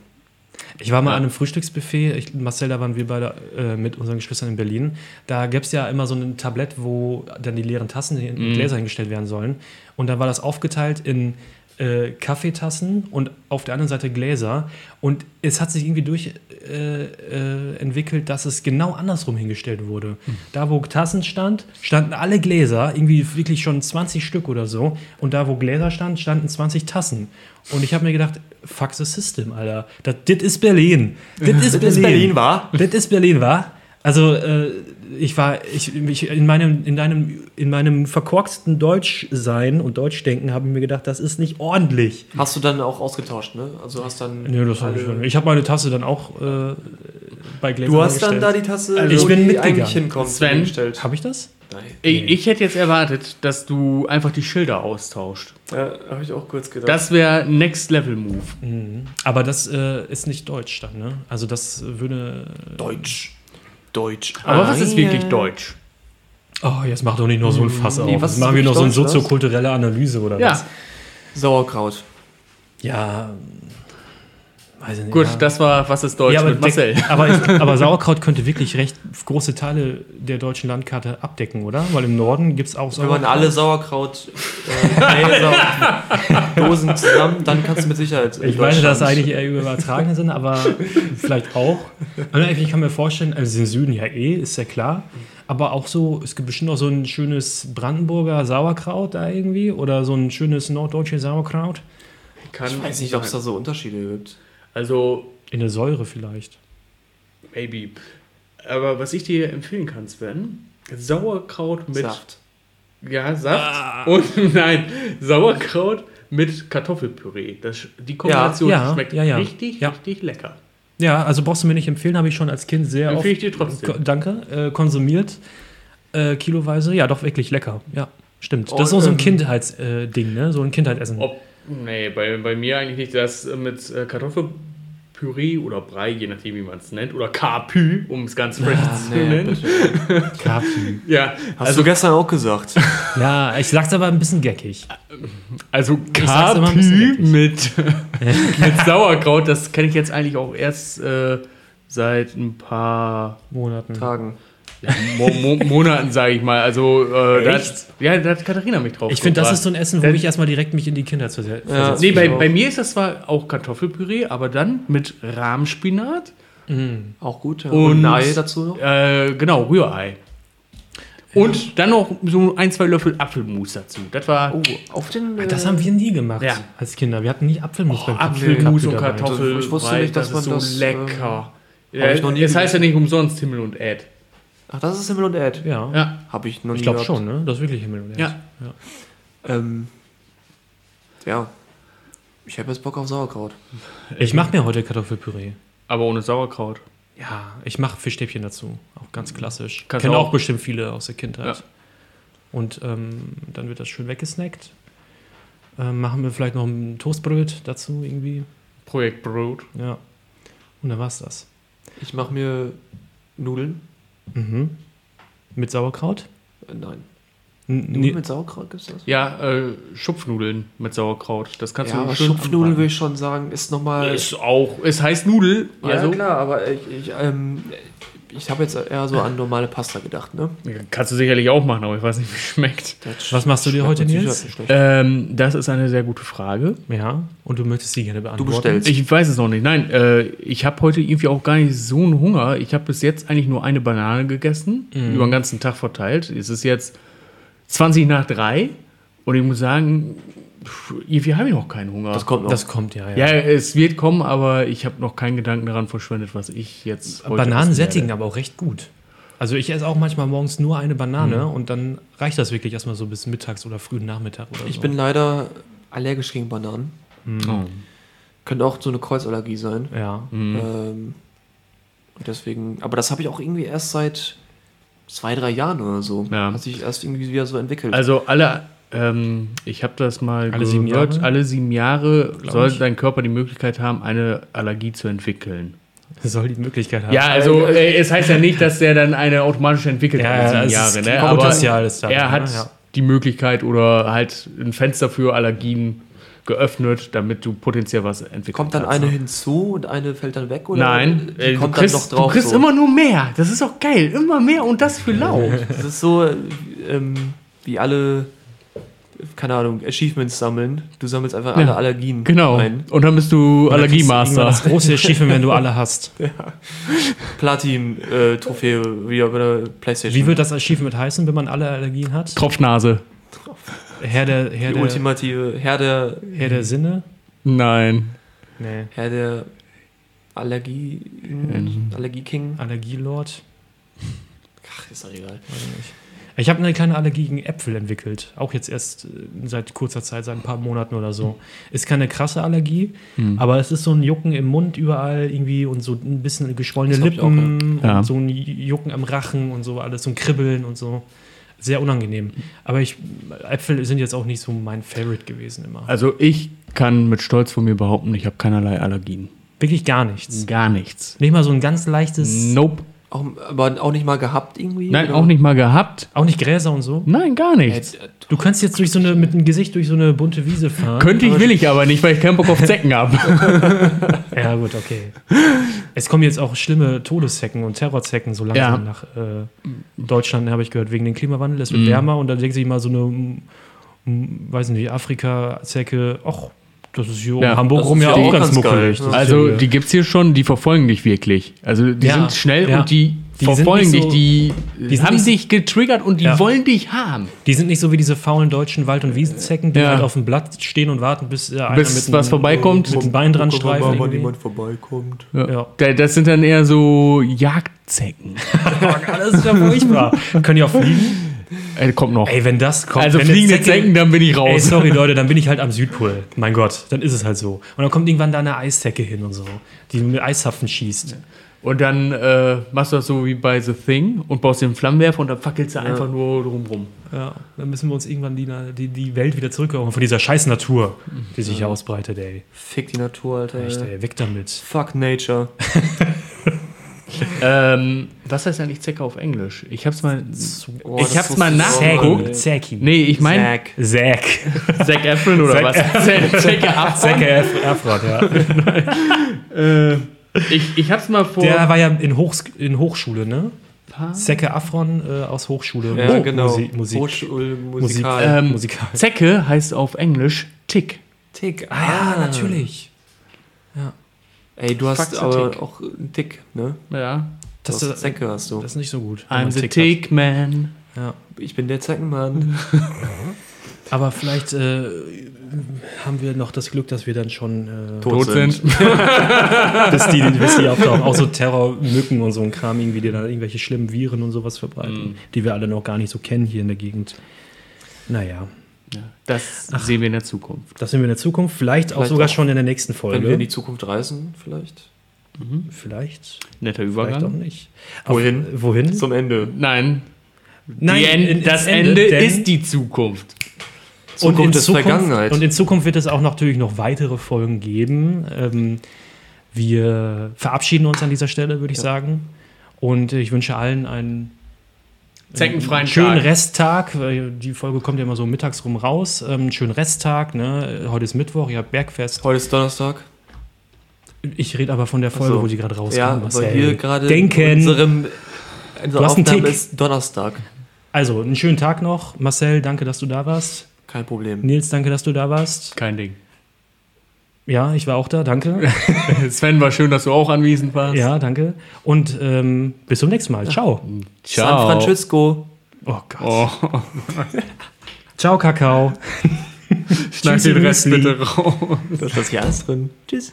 Ich war mal an einem Frühstücksbuffet, ich, Marcel, da waren wir beide äh, mit unseren Geschwistern in Berlin. Da gab es ja immer so ein Tablett, wo dann die leeren Tassen und Gläser hingestellt werden sollen. Und dann war das aufgeteilt in äh, Kaffeetassen und auf der anderen Seite Gläser. Und es hat sich irgendwie durch äh, äh, entwickelt, dass es genau andersrum hingestellt wurde. Da, wo Tassen stand, standen alle Gläser, irgendwie wirklich schon 20 Stück oder so. Und da, wo Gläser stand, standen 20 Tassen. Und ich habe mir gedacht, fuck the system, Alter. Das ist Berlin. Das ist Das Berlin. ist Berlin, war? Das ist Berlin, war? Also, äh, ich war, ich, ich, in meinem, in deinem, in meinem verkorksten Deutschsein und Deutschdenken habe ich mir gedacht, das ist nicht ordentlich. Hast du dann auch ausgetauscht, ne? Also hast dann. Nö, das habe ich schon. Ich habe meine Tasse dann auch äh, bei Gläsern Du hast dann da gestellt. die Tasse, Also ich wo bin die mitgegangen. eigentlich hinkommt, Sven, hingestellt. Habe ich das? Nein. Ich, ich hätte jetzt erwartet, dass du einfach die Schilder austauscht. Ja, habe ich auch kurz gedacht. Das wäre Next Level Move. Aber das äh, ist nicht Deutsch dann, ne? Also das würde. Deutsch. Deutsch. Aber Ah, was ist wirklich Deutsch? Oh, jetzt mach doch nicht nur so ein Fass Nee, auf. was machen wir noch so eine soziokulturelle Analyse oder Ja, was? Sauerkraut. Ja. Weiß ich nicht. gut, ja. das war Was ist Deutsch ja, aber, mit Marcel. aber, ich, aber Sauerkraut könnte wirklich recht große Teile der deutschen Landkarte abdecken, oder? Weil im Norden gibt es auch Wenn man Sauerkraut. alle Sauerkraut äh, zusammen, dann kannst du mit Sicherheit. in ich meine das eigentlich eher im übertragenen Sinne, aber vielleicht auch. Und ich kann mir vorstellen, also den Süden ja eh, ist ja klar. Aber auch so, es gibt bestimmt auch so ein schönes Brandenburger Sauerkraut da irgendwie oder so ein schönes norddeutsches Sauerkraut. Kann Ich weiß nicht, ob es da so Unterschiede gibt. Also, In der Säure vielleicht. maybe. Aber was ich dir empfehlen kann, Sven, Sauerkraut mit. Saft. Ja, Saft. Und nein, Sauerkraut mit Kartoffelpüree. Das, die Kombination Ja, ja, schmeckt ja, ja. richtig, Ja. richtig lecker. Ja, also brauchst du mir nicht empfehlen, habe ich schon als Kind sehr oft. Empfehle ich dir trotzdem. Ko- Danke, äh, konsumiert. Äh, kiloweise. Ja, doch wirklich lecker. Ja, stimmt. Das ist Oh, auch so ein ähm, Kindheitsding, äh, Ding, ne? So ein Kindheitsessen. Ob, nee, bei, bei mir eigentlich nicht. Das äh, mit äh, Kartoffelpüree oder Brei, je nachdem, wie man es nennt, oder Kapü, um es ganz fresh zu nennen. Kapi. Ja, Hast also, du gestern auch gesagt. Ja, ich sag's aber ein bisschen geckig. also Kapü mit, mit Sauerkraut, das kenne ich jetzt eigentlich auch erst äh, seit ein paar Monaten. Tagen. Mo Mo Monaten, sage ich mal. Also, äh, da hat, ja, da hat Katharina mich drauf Ich finde, das ist so ein Essen, wo ich erstmal direkt mich in die Kindheit verse- Ja. versetze. Nee, bei, bei mir ist das zwar auch Kartoffelpüree, aber dann mit Rahmspinat Auch gut. Ja. Und- ein Ei dazu noch? Äh, genau, Rührei. Und dann noch so ein, zwei Löffel Apfelmus dazu. Das war Oh, auf den. äh, Das haben wir nie gemacht Ja. als Kinder. Wir hatten nie Apfelmus beim Apfelmus und dabei. Kartoffel. Ich wusste nicht, dass man ist so das, lecker. ich noch nie es heißt ja nicht umsonst Himmel und Erd. Ach, das ist Himmel und Erd. Ja. Ja. Habe ich noch nie Ich glaube schon, ne? Das ist wirklich Himmel und Erde. Ja. Ähm, Ja. Ich habe jetzt Bock auf Sauerkraut. Ich mache mir heute Kartoffelpüree. Aber ohne Sauerkraut. Ja, ich mache Fischstäbchen dazu. Auch ganz klassisch. Kannst Kennen auch auch- bestimmt viele aus der Kindheit. Ja. Und ähm, dann wird das schön weggesnackt. Ähm, machen wir vielleicht noch ein Toastbrot dazu irgendwie. Projekt Brot. Ja. Und dann war's das. Ich mache mir Nudeln. Mhm. Mit Sauerkraut? Äh, nein. N Nudeln mit Sauerkraut gibt's das? Ja, äh, Schupfnudeln mit Sauerkraut. Das kannst Ja, du aber schön Schupfnudeln will ich schon sagen, ist nochmal. Ist auch, es heißt Nudel. Ja, also klar, aber ich, ich, ähm, ich habe jetzt eher so an normale Pasta gedacht, ne? kannst du sicherlich auch machen, aber ich weiß nicht, wie es schmeckt. Das Was machst du dir heute, Nils? Nicht. Ähm, das ist eine sehr gute Frage. ja. Und du möchtest sie gerne Du beantworten. bestellst. Ich weiß es noch nicht. Nein, äh, ich habe heute irgendwie auch gar nicht so einen Hunger. Ich habe bis jetzt eigentlich nur eine Banane gegessen, über den ganzen Tag verteilt. Es ist jetzt 20 nach 3 und ich muss sagen, irgendwie habe ich noch keinen Hunger. das kommt noch. Das kommt ja, ja. ja, es wird kommen, aber ich habe noch keinen Gedanken daran verschwendet, was ich jetzt heute Bananen sättigen werde. aber auch recht gut. Also ich esse auch manchmal morgens nur eine Banane und dann reicht das wirklich erstmal so bis mittags oder frühen Nachmittag oder ich so. bin leider allergisch gegen Bananen. Oh. Könnte auch so eine Kreuzallergie sein. ja. Ähm, und deswegen, aber das habe ich auch irgendwie erst seit zwei, drei Jahren oder so. Ja. Hat sich erst irgendwie wieder so entwickelt. Also alle, ähm, ich habe das mal Alle sieben gehört, Jahre? alle sieben Jahre soll ich. dein Körper die Möglichkeit haben, eine Allergie zu entwickeln. Soll die Möglichkeit haben. Ja, also äh, es heißt ja nicht, dass der dann eine automatisch entwickelt Ja, hat, ja, sieben Jahre, ist ne? kein Potenzial ist da, er hat ne? Ja. die Möglichkeit oder halt ein Fenster für Allergien geöffnet, damit du potenziell was entwickeln kommt dann eine hinzu und eine fällt dann weg? Oder Nein, die äh, du kommt kriegst, dann noch drauf. du kriegst so? immer nur mehr. Das ist auch geil. Immer mehr und das für lau. Das ist so, ähm, wie alle, keine Ahnung, Achievements sammeln. Du sammelst einfach alle Ja, Allergien genau. ein. Und dann bist du Allergiemaster. Das große Achievement, wenn du alle hast. Platin-Trophäe, wie bei der Playstation. Wie wird das Achievement heißen, wenn man alle Allergien hat? Tropfnase. Herr der, Herr die der, ultimative Herr der, Herr der Sinne? Nein. Nee. Herr der Allergie, Allergie-King. Allergielord? Ach, ist doch egal. Weiß ich nicht. Ich habe eine kleine Allergie gegen Äpfel entwickelt. Auch jetzt erst äh, seit kurzer Zeit, seit ein paar Monaten oder so. Ist keine krasse Allergie, aber es ist so ein Jucken im Mund überall irgendwie und so ein bisschen geschwollene Das Lippen ja. und so ein Jucken am Rachen und so alles, so ein Kribbeln und so. Sehr unangenehm. Aber ich, Äpfel sind jetzt auch nicht so mein Favorite gewesen immer. Also ich kann mit Stolz von mir behaupten, ich habe keinerlei Allergien. Wirklich gar nichts. Gar nichts. Nicht mal so ein ganz leichtes, Nope. Auch, aber auch nicht mal gehabt irgendwie? Nein, oder? auch nicht mal gehabt. auch nicht Gräser und so. Nein, gar nichts. Äh, Du kannst jetzt durch so eine, mit dem Gesicht durch so eine bunte Wiese fahren. Könnte ich, will ich aber nicht, weil ich keinen Bock auf Zecken habe. Ja, gut, okay. Es kommen jetzt auch schlimme Todeszecken und Terrorzecken so langsam Ja. nach äh, Deutschland, habe ich gehört, wegen dem Klimawandel. Es wird wärmer und dann denkt sich mal so eine, weiß nicht, Afrika-Zecke, ach, das ist hier Ja, um Hamburg rum ja ja auch ganz ganz muckelig. Also ja, die gibt es hier schon, die verfolgen dich wirklich. Also die Ja, sind schnell ja. und die, Die verfolgen dich, so- die, die sind haben dich getriggert und die Ja. wollen dich haben. die sind nicht so wie diese faulen deutschen Wald- und Wiesenzecken, die Ja. halt auf dem Blatt stehen und warten, bis äh, einer Bis mit was einem- vorbeikommt. mit dem Bein dran mal, wann jemand vorbeikommt. Das sind dann eher so Jagdzecken. Das ist ja furchtbar. Können die auch fliegen? Äh, kommt noch. Ey, wenn das kommt. also wenn fliegende Zecke- Zecken, dann bin ich Ey, raus. sorry Leute, dann bin ich halt am Südpol. Mein Gott, dann ist es halt so. Und dann kommt irgendwann da eine Eiszecke hin und so, die mit Eishaften schießt. Und dann äh, machst du das so wie bei The Thing und baust den Flammenwerfer und dann fackelst du einfach nur drumrum. Ja, dann müssen wir uns irgendwann die, die, die Welt wieder zurückholen von dieser scheiß Natur, die sich hier ausbreitet, ey. Fick die Natur, Alter. Echt, ey, weg damit. Fuck Nature. Ähm, was heißt eigentlich Zecke auf Englisch? Ich hab's mal. Oh, ich hab's wusste mal nachgeguckt. Zäki. Nee, ich meine Zack. Zack. Zac Efron oder Zac- was? Zecke. Zack Erf- Erfurt, ja. Ich, ich hab's mal vor. Der war ja in, Hochs in Hochschule, ne? Zecke Afron äh, aus Hochschule. Ja, Oh, genau. Musik. Musik. Hochschulmusikal. ähm, Musikal. Zecke heißt auf Englisch Tick. Tick. Ah, ja, natürlich. Ey, du hast aber Tick. auch einen Tick, ne? Ja. Das, Das das, Zecke hast du. das ist nicht so gut. I'm the Tick hat. Tick Man. Ja. Ich bin der Zeckenmann. Aber vielleicht äh, haben wir noch das Glück, dass wir dann schon äh, Tot sind. bis die, bis die auftauchen. Auch so Terrormücken und so ein Kram, irgendwie, die dann irgendwelche schlimmen Viren und sowas verbreiten, die wir alle noch gar nicht so kennen hier in der Gegend. Naja. Das sehen wir in der Zukunft. Das sehen wir in der Zukunft, vielleicht, auch Vielleicht sogar auch, schon in der nächsten Wenn wir Folge. in die Zukunft reisen, vielleicht. vielleicht, Netter vielleicht auch Übergang. nicht. Wohin? Auf, wohin? Zum Ende. Nein, Nein, End, das Ende, denn- ist die Zukunft. Zukunft und in ist Zukunft, Vergangenheit. Und in Zukunft wird es auch natürlich noch weitere Folgen geben. Ähm, wir verabschieden uns an dieser Stelle, würde ich sagen. Und ich wünsche allen einen Zeckenfreien schönen Tag. Resttag. weil Die Folge kommt ja immer so mittags rum raus. Ähm, schönen Resttag. Ne? Heute ist Mittwoch, ihr habt Bergfest. Heute ist Donnerstag. Ich rede aber von der Folge, so. wo die gerade rauskam. Ja, weil wir gerade denken. unserem unsere hast einen Aufnahme Tick. ist Donnerstag. Also, einen schönen Tag noch. Marcel, danke, dass du da warst. Kein Problem. Nils, danke, dass du da warst. Kein Ding. Ja, ich war auch da, danke. Sven, war schön, dass du auch anwesend warst. ja, danke. Und ähm, bis zum nächsten Mal. Ciao. San Francisco. Oh Gott. Oh, Ciao, Kakao. schneid den Rest Müsli. bitte raus. Da ist das hier alles drin. Tschüss.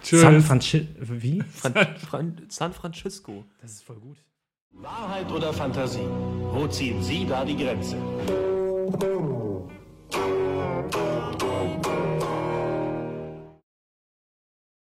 San Francisco. Wie? Fran Fran San Francisco. Das ist voll gut. Wahrheit oder Fantasie? Wo ziehen Sie da die Grenze?